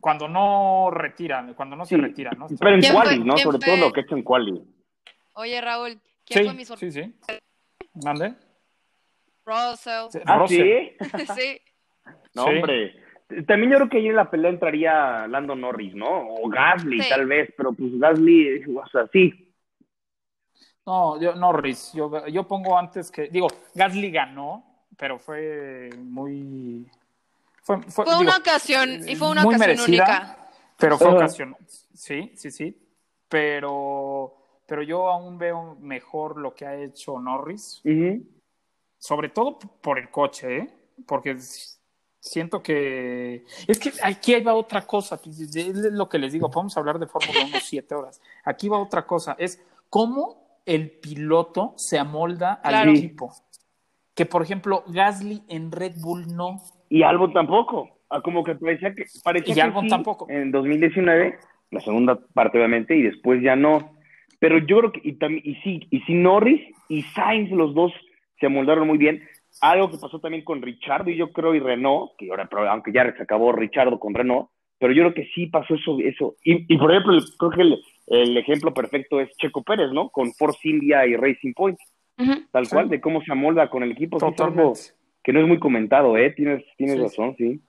cuando no retiran, cuando no se retiran, ¿no? Pero en quali, ¿no? Sobre todo lo que es en quali. Oye, Raúl, ¿quién fue mi sorpresa? Sí, sí. ¿Mande? Russell. ¿Ah, sí? (laughs) sí. No, hombre. También yo creo que ahí en la pelea entraría Lando Norris, ¿no? O Gasly, tal vez, pero pues Gasly, o sea, sí. No, yo, Norris, yo, yo pongo antes que, digo, Gasly ganó, pero fue muy... Fue, una ocasión, y fue una ocasión única. Pero fue ocasión, sí, sí, sí, pero, pero yo aún veo mejor lo que ha hecho Norris, sobre todo por el coche, ¿eh? porque siento que es que aquí va otra cosa, es lo que les digo, podemos hablar de Fórmula 1 siete horas, aquí va otra cosa, es cómo el piloto se amolda al equipo. Que por ejemplo, Gasly en Red Bull no. Y Albon tampoco. Ah, como que parecía que. Parecía y Albon tampoco. En 2019, la segunda parte obviamente, y después ya no. Pero yo creo que. Y, y sí, y sí, Norris y Sainz, los dos se amoldaron muy bien. Algo que pasó también con Richard y yo creo, y Renault, que ahora, aunque ya se acabó Richard con Renault, pero yo creo que sí pasó eso. eso. Y, por ejemplo, creo que el, el ejemplo perfecto es Checo Pérez, ¿no? Con Force India y Racing Point. Tal cual, de cómo se amolda con el equipo. Que no es muy comentado, ¿eh? Tienes, tienes razón, sí.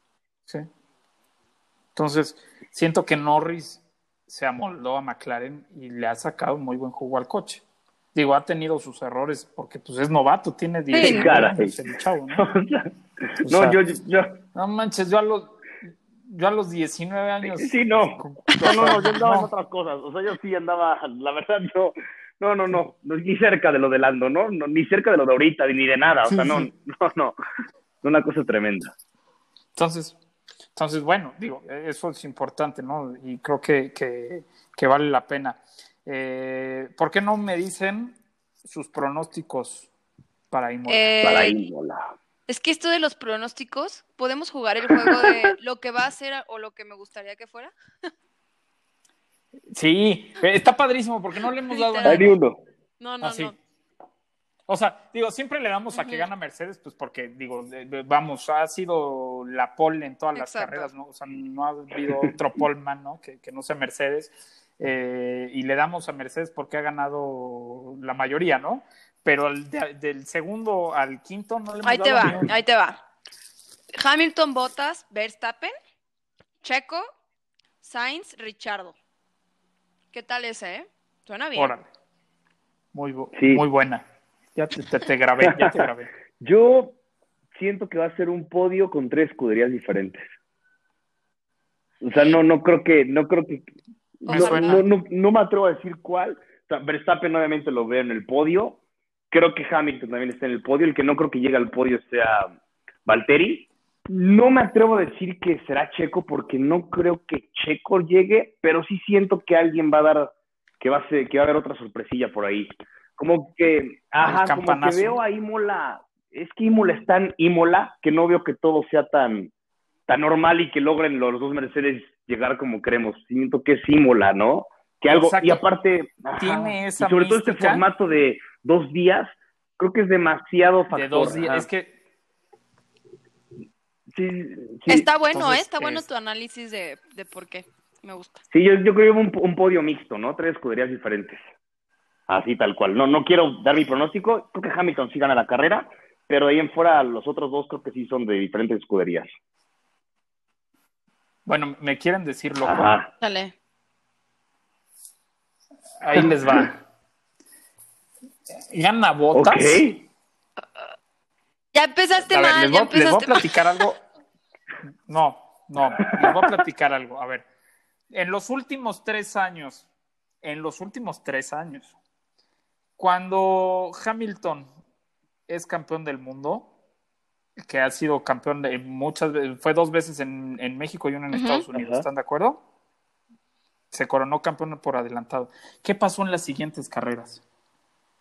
Sí. Entonces, siento que Norris se amoldó a McLaren y le ha sacado muy buen juego al coche. Digo, ha tenido sus errores porque pues es novato, tiene 10 años el chavo, ¿no? (laughs) no, yo, yo... No manches, yo a los yo a los 19 años. Sí, no. No, no, no, yo andaba en otras cosas. O sea, yo sí andaba, la verdad, yo. No, no, no, ni cerca de lo de Lando, ¿no? Ni cerca de lo de ahorita, ni de nada. O sea, no, no, no. Una cosa tremenda. Entonces, entonces, bueno, digo, eso es importante, ¿no? Y creo que, que, que vale la pena. Eh, ¿Por qué no me dicen sus pronósticos para Imola? Eh, para Imola. Es que esto de los pronósticos, ¿podemos jugar el juego de lo que va a ser o lo que me gustaría que fuera? (laughs) sí, está padrísimo porque no le hemos dado a uno. No, no, no. O sea, digo, siempre le damos a que gana Mercedes, pues porque, digo, vamos, ha sido la pole en todas las carreras, ¿no? O sea, no ha habido otro (laughs) poleman, ¿no? Que, no sea Mercedes. Eh, y le damos a Mercedes porque ha ganado la mayoría, ¿no? pero del segundo al quinto no le hemos Ahí te va, ahí te va. Hamilton, Bottas, Verstappen, Checo, Sainz, Richardo. ¿Qué tal ese, eh? Suena bien. Órale. Muy, muy buena. Ya te, grabé, ya te grabé. (laughs) Yo siento que va a ser un podio con tres escuderías diferentes. O sea, no, no creo que, no creo que, no, no, no, me atrevo a decir cuál. O sea, Verstappen obviamente lo veo en el podio, Creo que Hamilton también está en el podio. El que no creo que llegue al podio sea Valtteri. No me atrevo a decir que será Checo porque no creo que Checo llegue, pero sí siento que alguien va a dar, que va a, ser, que va a haber otra sorpresilla por ahí. Como que, ajá, como que veo a Imola, es que Imola es tan Imola que no veo que todo sea tan, tan normal y que logren los dos Mercedes llegar como queremos. Siento que es Imola, ¿no? Que algo, y aparte, tiene esa y sobre todo este formato de dos días, creo que es demasiado factor. De dos días, es que... está bueno, ¿eh? Está bueno tu análisis de, de, por qué, me gusta. Sí, yo, yo creo que un, un podio mixto, ¿no? Tres escuderías diferentes. Así tal cual. No, no quiero dar mi pronóstico, creo que Hamilton sí gana la carrera, pero ahí en fuera los otros dos creo que sí son de diferentes escuderías. Bueno, ¿me quieren decir loco? Dale. Ahí les va. Gana botas. Ya empezaste mal. Les, voy, a platicar algo. No, no, les voy a platicar algo. A ver, en los últimos tres años, en los últimos tres años, cuando Hamilton es campeón del mundo, que ha sido campeón de muchas veces, fue dos veces en, México y uno en Estados Unidos, ¿están de acuerdo? Se coronó campeón por adelantado. ¿Qué pasó en las siguientes carreras?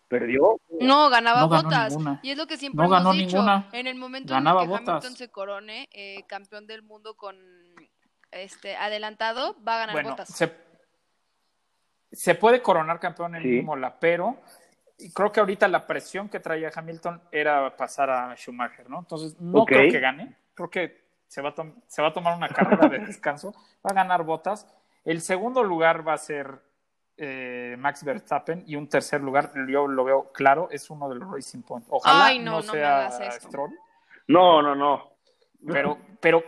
Perdió. No, ganaba botas. Y es lo que siempre hemos dicho. En el momento en que Hamilton se corone eh, campeón del mundo con este adelantado, va a ganar botas. Se, se puede coronar campeón en sí. pero creo que ahorita la presión que traía Hamilton era pasar a Schumacher, ¿no? Entonces, no creo que gane. Creo que se va, a se va a tomar una carrera de (laughs) descanso, va a ganar botas. El segundo lugar va a ser eh, Max Verstappen y un tercer lugar, yo lo veo claro, es uno de los Racing Point. Ojalá no, sea Stroll. No, no, no. Pero, pero,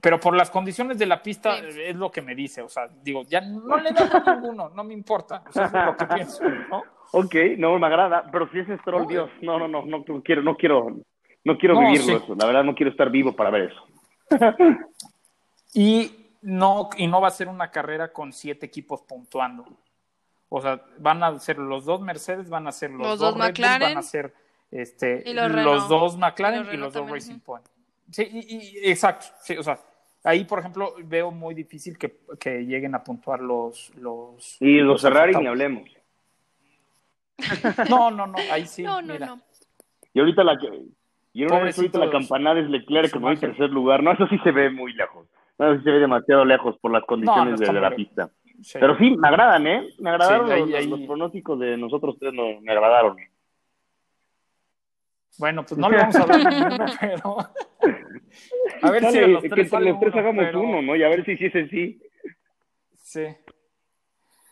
pero por las condiciones de la pista es lo que me dice. O sea, digo, ya no le da a ninguno, no me importa. O sea, es lo que pienso, ¿no? Ok, no me agrada, pero si es Stroll, Dios, no, no, no, no, quiero, no quiero, no quiero vivirlo eso. La verdad, no quiero estar vivo para ver eso. (laughs) y no, y no va a ser una carrera con siete equipos puntuando. O sea, van a ser los dos Mercedes, van a ser los, dos, McLaren, van a ser este, los, dos McLaren y los, dos Racing Point. Sí, y, exacto. Sí, o sea, ahí, por ejemplo, veo muy difícil que, que lleguen a puntuar los. los y los, Ferrari ni hablemos. No, no, no, ahí sí. (laughs) No, no, no. Y ahorita la y ahorita la campanada es Leclerc como en tercer lugar. No, eso sí se ve muy lejos. No, eso sí se ve demasiado lejos por las condiciones de, la pista. Pero sí, me agradan, ¿eh? Me agradaron los, pronósticos de nosotros tres, no, me agradaron. Bueno, pues no le vamos a dar ninguno, (laughs) pero. A ver si los tres, que los tres hagamos uno, ¿no? Y a ver si sí es sí. Sí.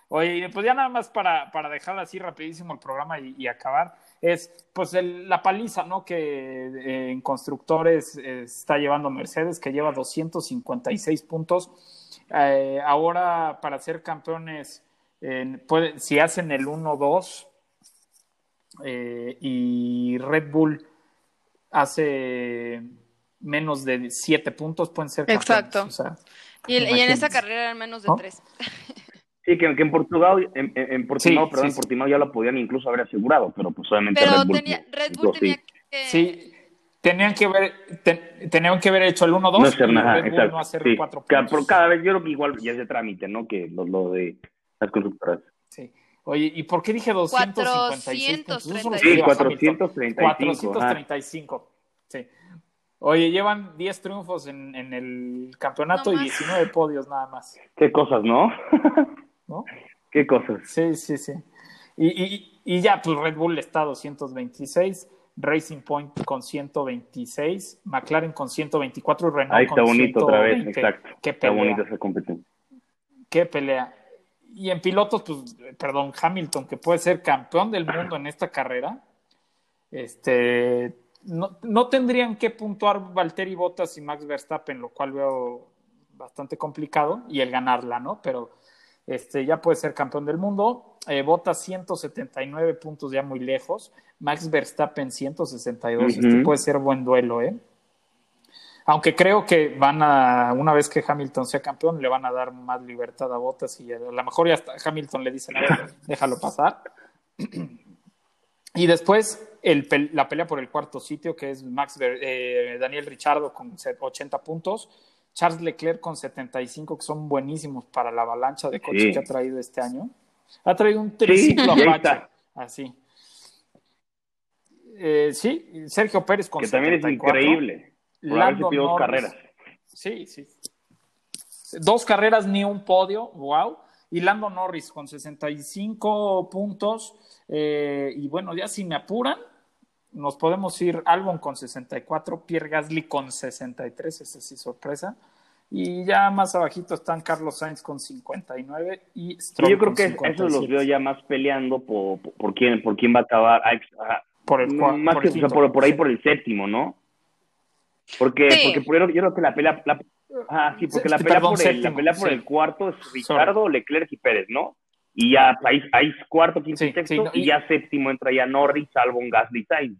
Oye, pues ya nada más para, para dejar así rapidísimo el programa y, acabar, es pues la paliza, ¿no? Que eh, en constructores eh, está llevando Mercedes, que lleva 256 puntos eh, ahora para ser campeones, si hacen el 1-2 eh, y Red Bull hace menos de 7 puntos, pueden ser campeones. Exacto. y, en esa carrera eran menos de 3. Sí, que, en Portugal, en, en Portimao, perdón, en Portimao ya lo podían incluso haber asegurado, pero pues obviamente pero Red Bull, tenía, Red Bull tenía que... Sí, tenían que haber, tenían que haber hecho el 1-2 no hacer nada, exacto. no hacer sí. cuatro puntos. Cada, cada vez yo creo que igual ya es de trámite, ¿no? Que lo, lo de las constructoras. Sí. Oye, ¿y por qué dije 256 puntos? Sí, 435. 435. Sí. Oye, llevan 10 triunfos en, en el campeonato y 19 podios nada más. Qué cosas, ¿no? (laughs) ¿No? Qué cosas. Sí, sí, sí. Y, y, y ya, pues Red Bull está a 226. Racing Point con 126, McLaren con 124 y Renault Ahí está bonito otra vez, exacto. Qué pelea. Está bonita esa competencia. Qué pelea. Y en pilotos, pues, perdón, Hamilton, que puede ser campeón del mundo en esta carrera, este, no, no tendrían que puntuar Valtteri Bottas y Max Verstappen, lo cual veo bastante complicado, y el ganarla, ¿no? Pero este, ya puede ser campeón del mundo. Eh, Bottas 179 puntos ya muy lejos. Max Verstappen 162. Este puede ser buen duelo, ¿eh? Aunque creo que van a, una vez que Hamilton sea campeón, le van a dar más libertad a Bottas y a lo mejor ya hasta Hamilton le dice, (laughs) déjalo pasar. Y después el, la pelea por el cuarto sitio, que es Max eh, Daniel Richardo con 80 puntos, Charles Leclerc con 75, que son buenísimos para la avalancha de coches que ha traído este año. Ha traído un triciclo así. Eh, sí, Sergio Pérez con Que también es increíble. Lando dos carreras. Sí, sí. Dos carreras, ni un podio, wow. Y Lando Norris con 65 puntos. Eh, y bueno, ya si me apuran, nos podemos ir Albon con 64, Pierre Gasly con 63, esa sí sorpresa. Y ya más abajito están Carlos Sainz con 59 y Stroll Yo creo que eso los veo ya más peleando por, por, quién, por quién va a acabar. Ah, por el más que, por, ahí por el séptimo, ¿no? Porque, porque yo creo que la pelea, ah, sí, porque la pelea, por, el, la pelea por el cuarto es Ricardo, Leclerc y Pérez, ¿no? Y ya ahí, ahí cuarto, quinto, sexto, y, ya séptimo entra ya Norris, Albon, Gasly, Sainz.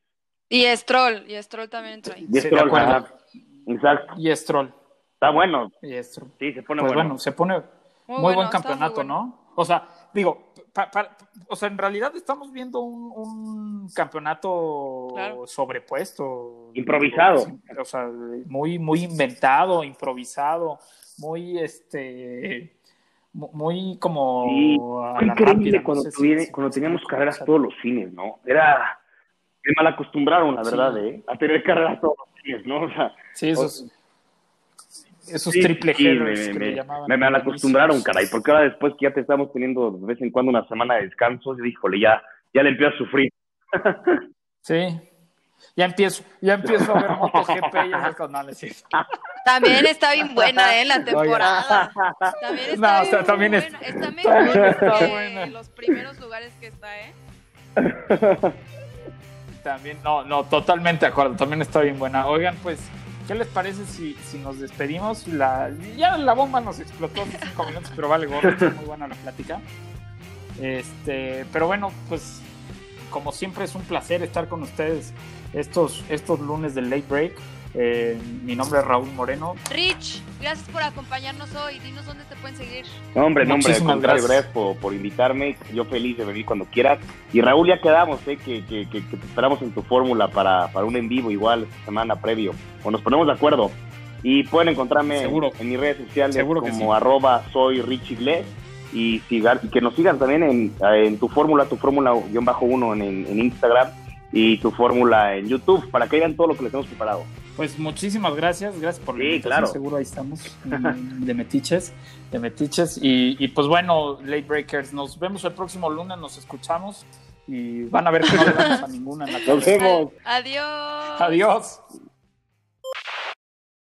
Y Stroll, y Stroll también entra ahí. Y Stroll, exacto. Y Stroll. Está bueno. Y Stroll. Sí, se pone pues bueno. Se pone muy, buen campeonato, ¿no? O sea, digo, o sea, en realidad estamos viendo un, campeonato sobrepuesto. Improvisado. O sea, muy, muy inventado, improvisado, muy este muy como a la rápida, cuando, cuando teníamos carreras todos los fines, ¿no? Era me mal acostumbraron, la verdad, ¿eh? A tener carreras todos los fines, ¿no? O sea, sí, esos, esos triple sí, headers me, que me, llamaban. Me mal acostumbraron, caray, porque ahora después que ya te estamos teniendo de vez en cuando una semana de descanso, yo híjole, ya, ya le empiezo a sufrir. sí. Ya empiezo, ya empiezo a ver MotoGP y esas cosas. También está bien buena, ¿eh? La temporada. También está bien también buena. está mejor que los primeros lugares que está, ¿eh? También, no, no, totalmente de acuerdo. También está bien buena. Oigan, pues, ¿qué les parece si, si nos despedimos? La, ya la bomba nos explotó hace cinco minutos, pero vale gorro, está muy buena la plática. Este, pero bueno, pues como siempre es un placer estar con ustedes estos, estos lunes del late break. Eh, mi nombre es Raúl Moreno. Rich, gracias por acompañarnos hoy. Dinos dónde te pueden seguir. No, hombre, no, hombre, gracias, gracias por, por, invitarme. Yo feliz de venir cuando quieras. Y Raúl, ya quedamos, ¿eh? que, que, que, te esperamos en tu fórmula para, para un en vivo igual esta semana previo. O nos ponemos de acuerdo. Y pueden encontrarme en mis redes sociales como arroba soy Rich Iglesias y, que nos sigan también en, en tu fórmula, tu fórmula-1 bajo en, en Instagram y tu fórmula en YouTube para que vean todo lo que les hemos preparado. Pues muchísimas gracias, gracias por la sí, claro. seguro ahí estamos de metiches, de metiches y, y, pues bueno, late breakers, nos vemos el próximo lunes, nos escuchamos y van a ver que no le damos a ninguna en la Nos vemos. Adiós. Adiós.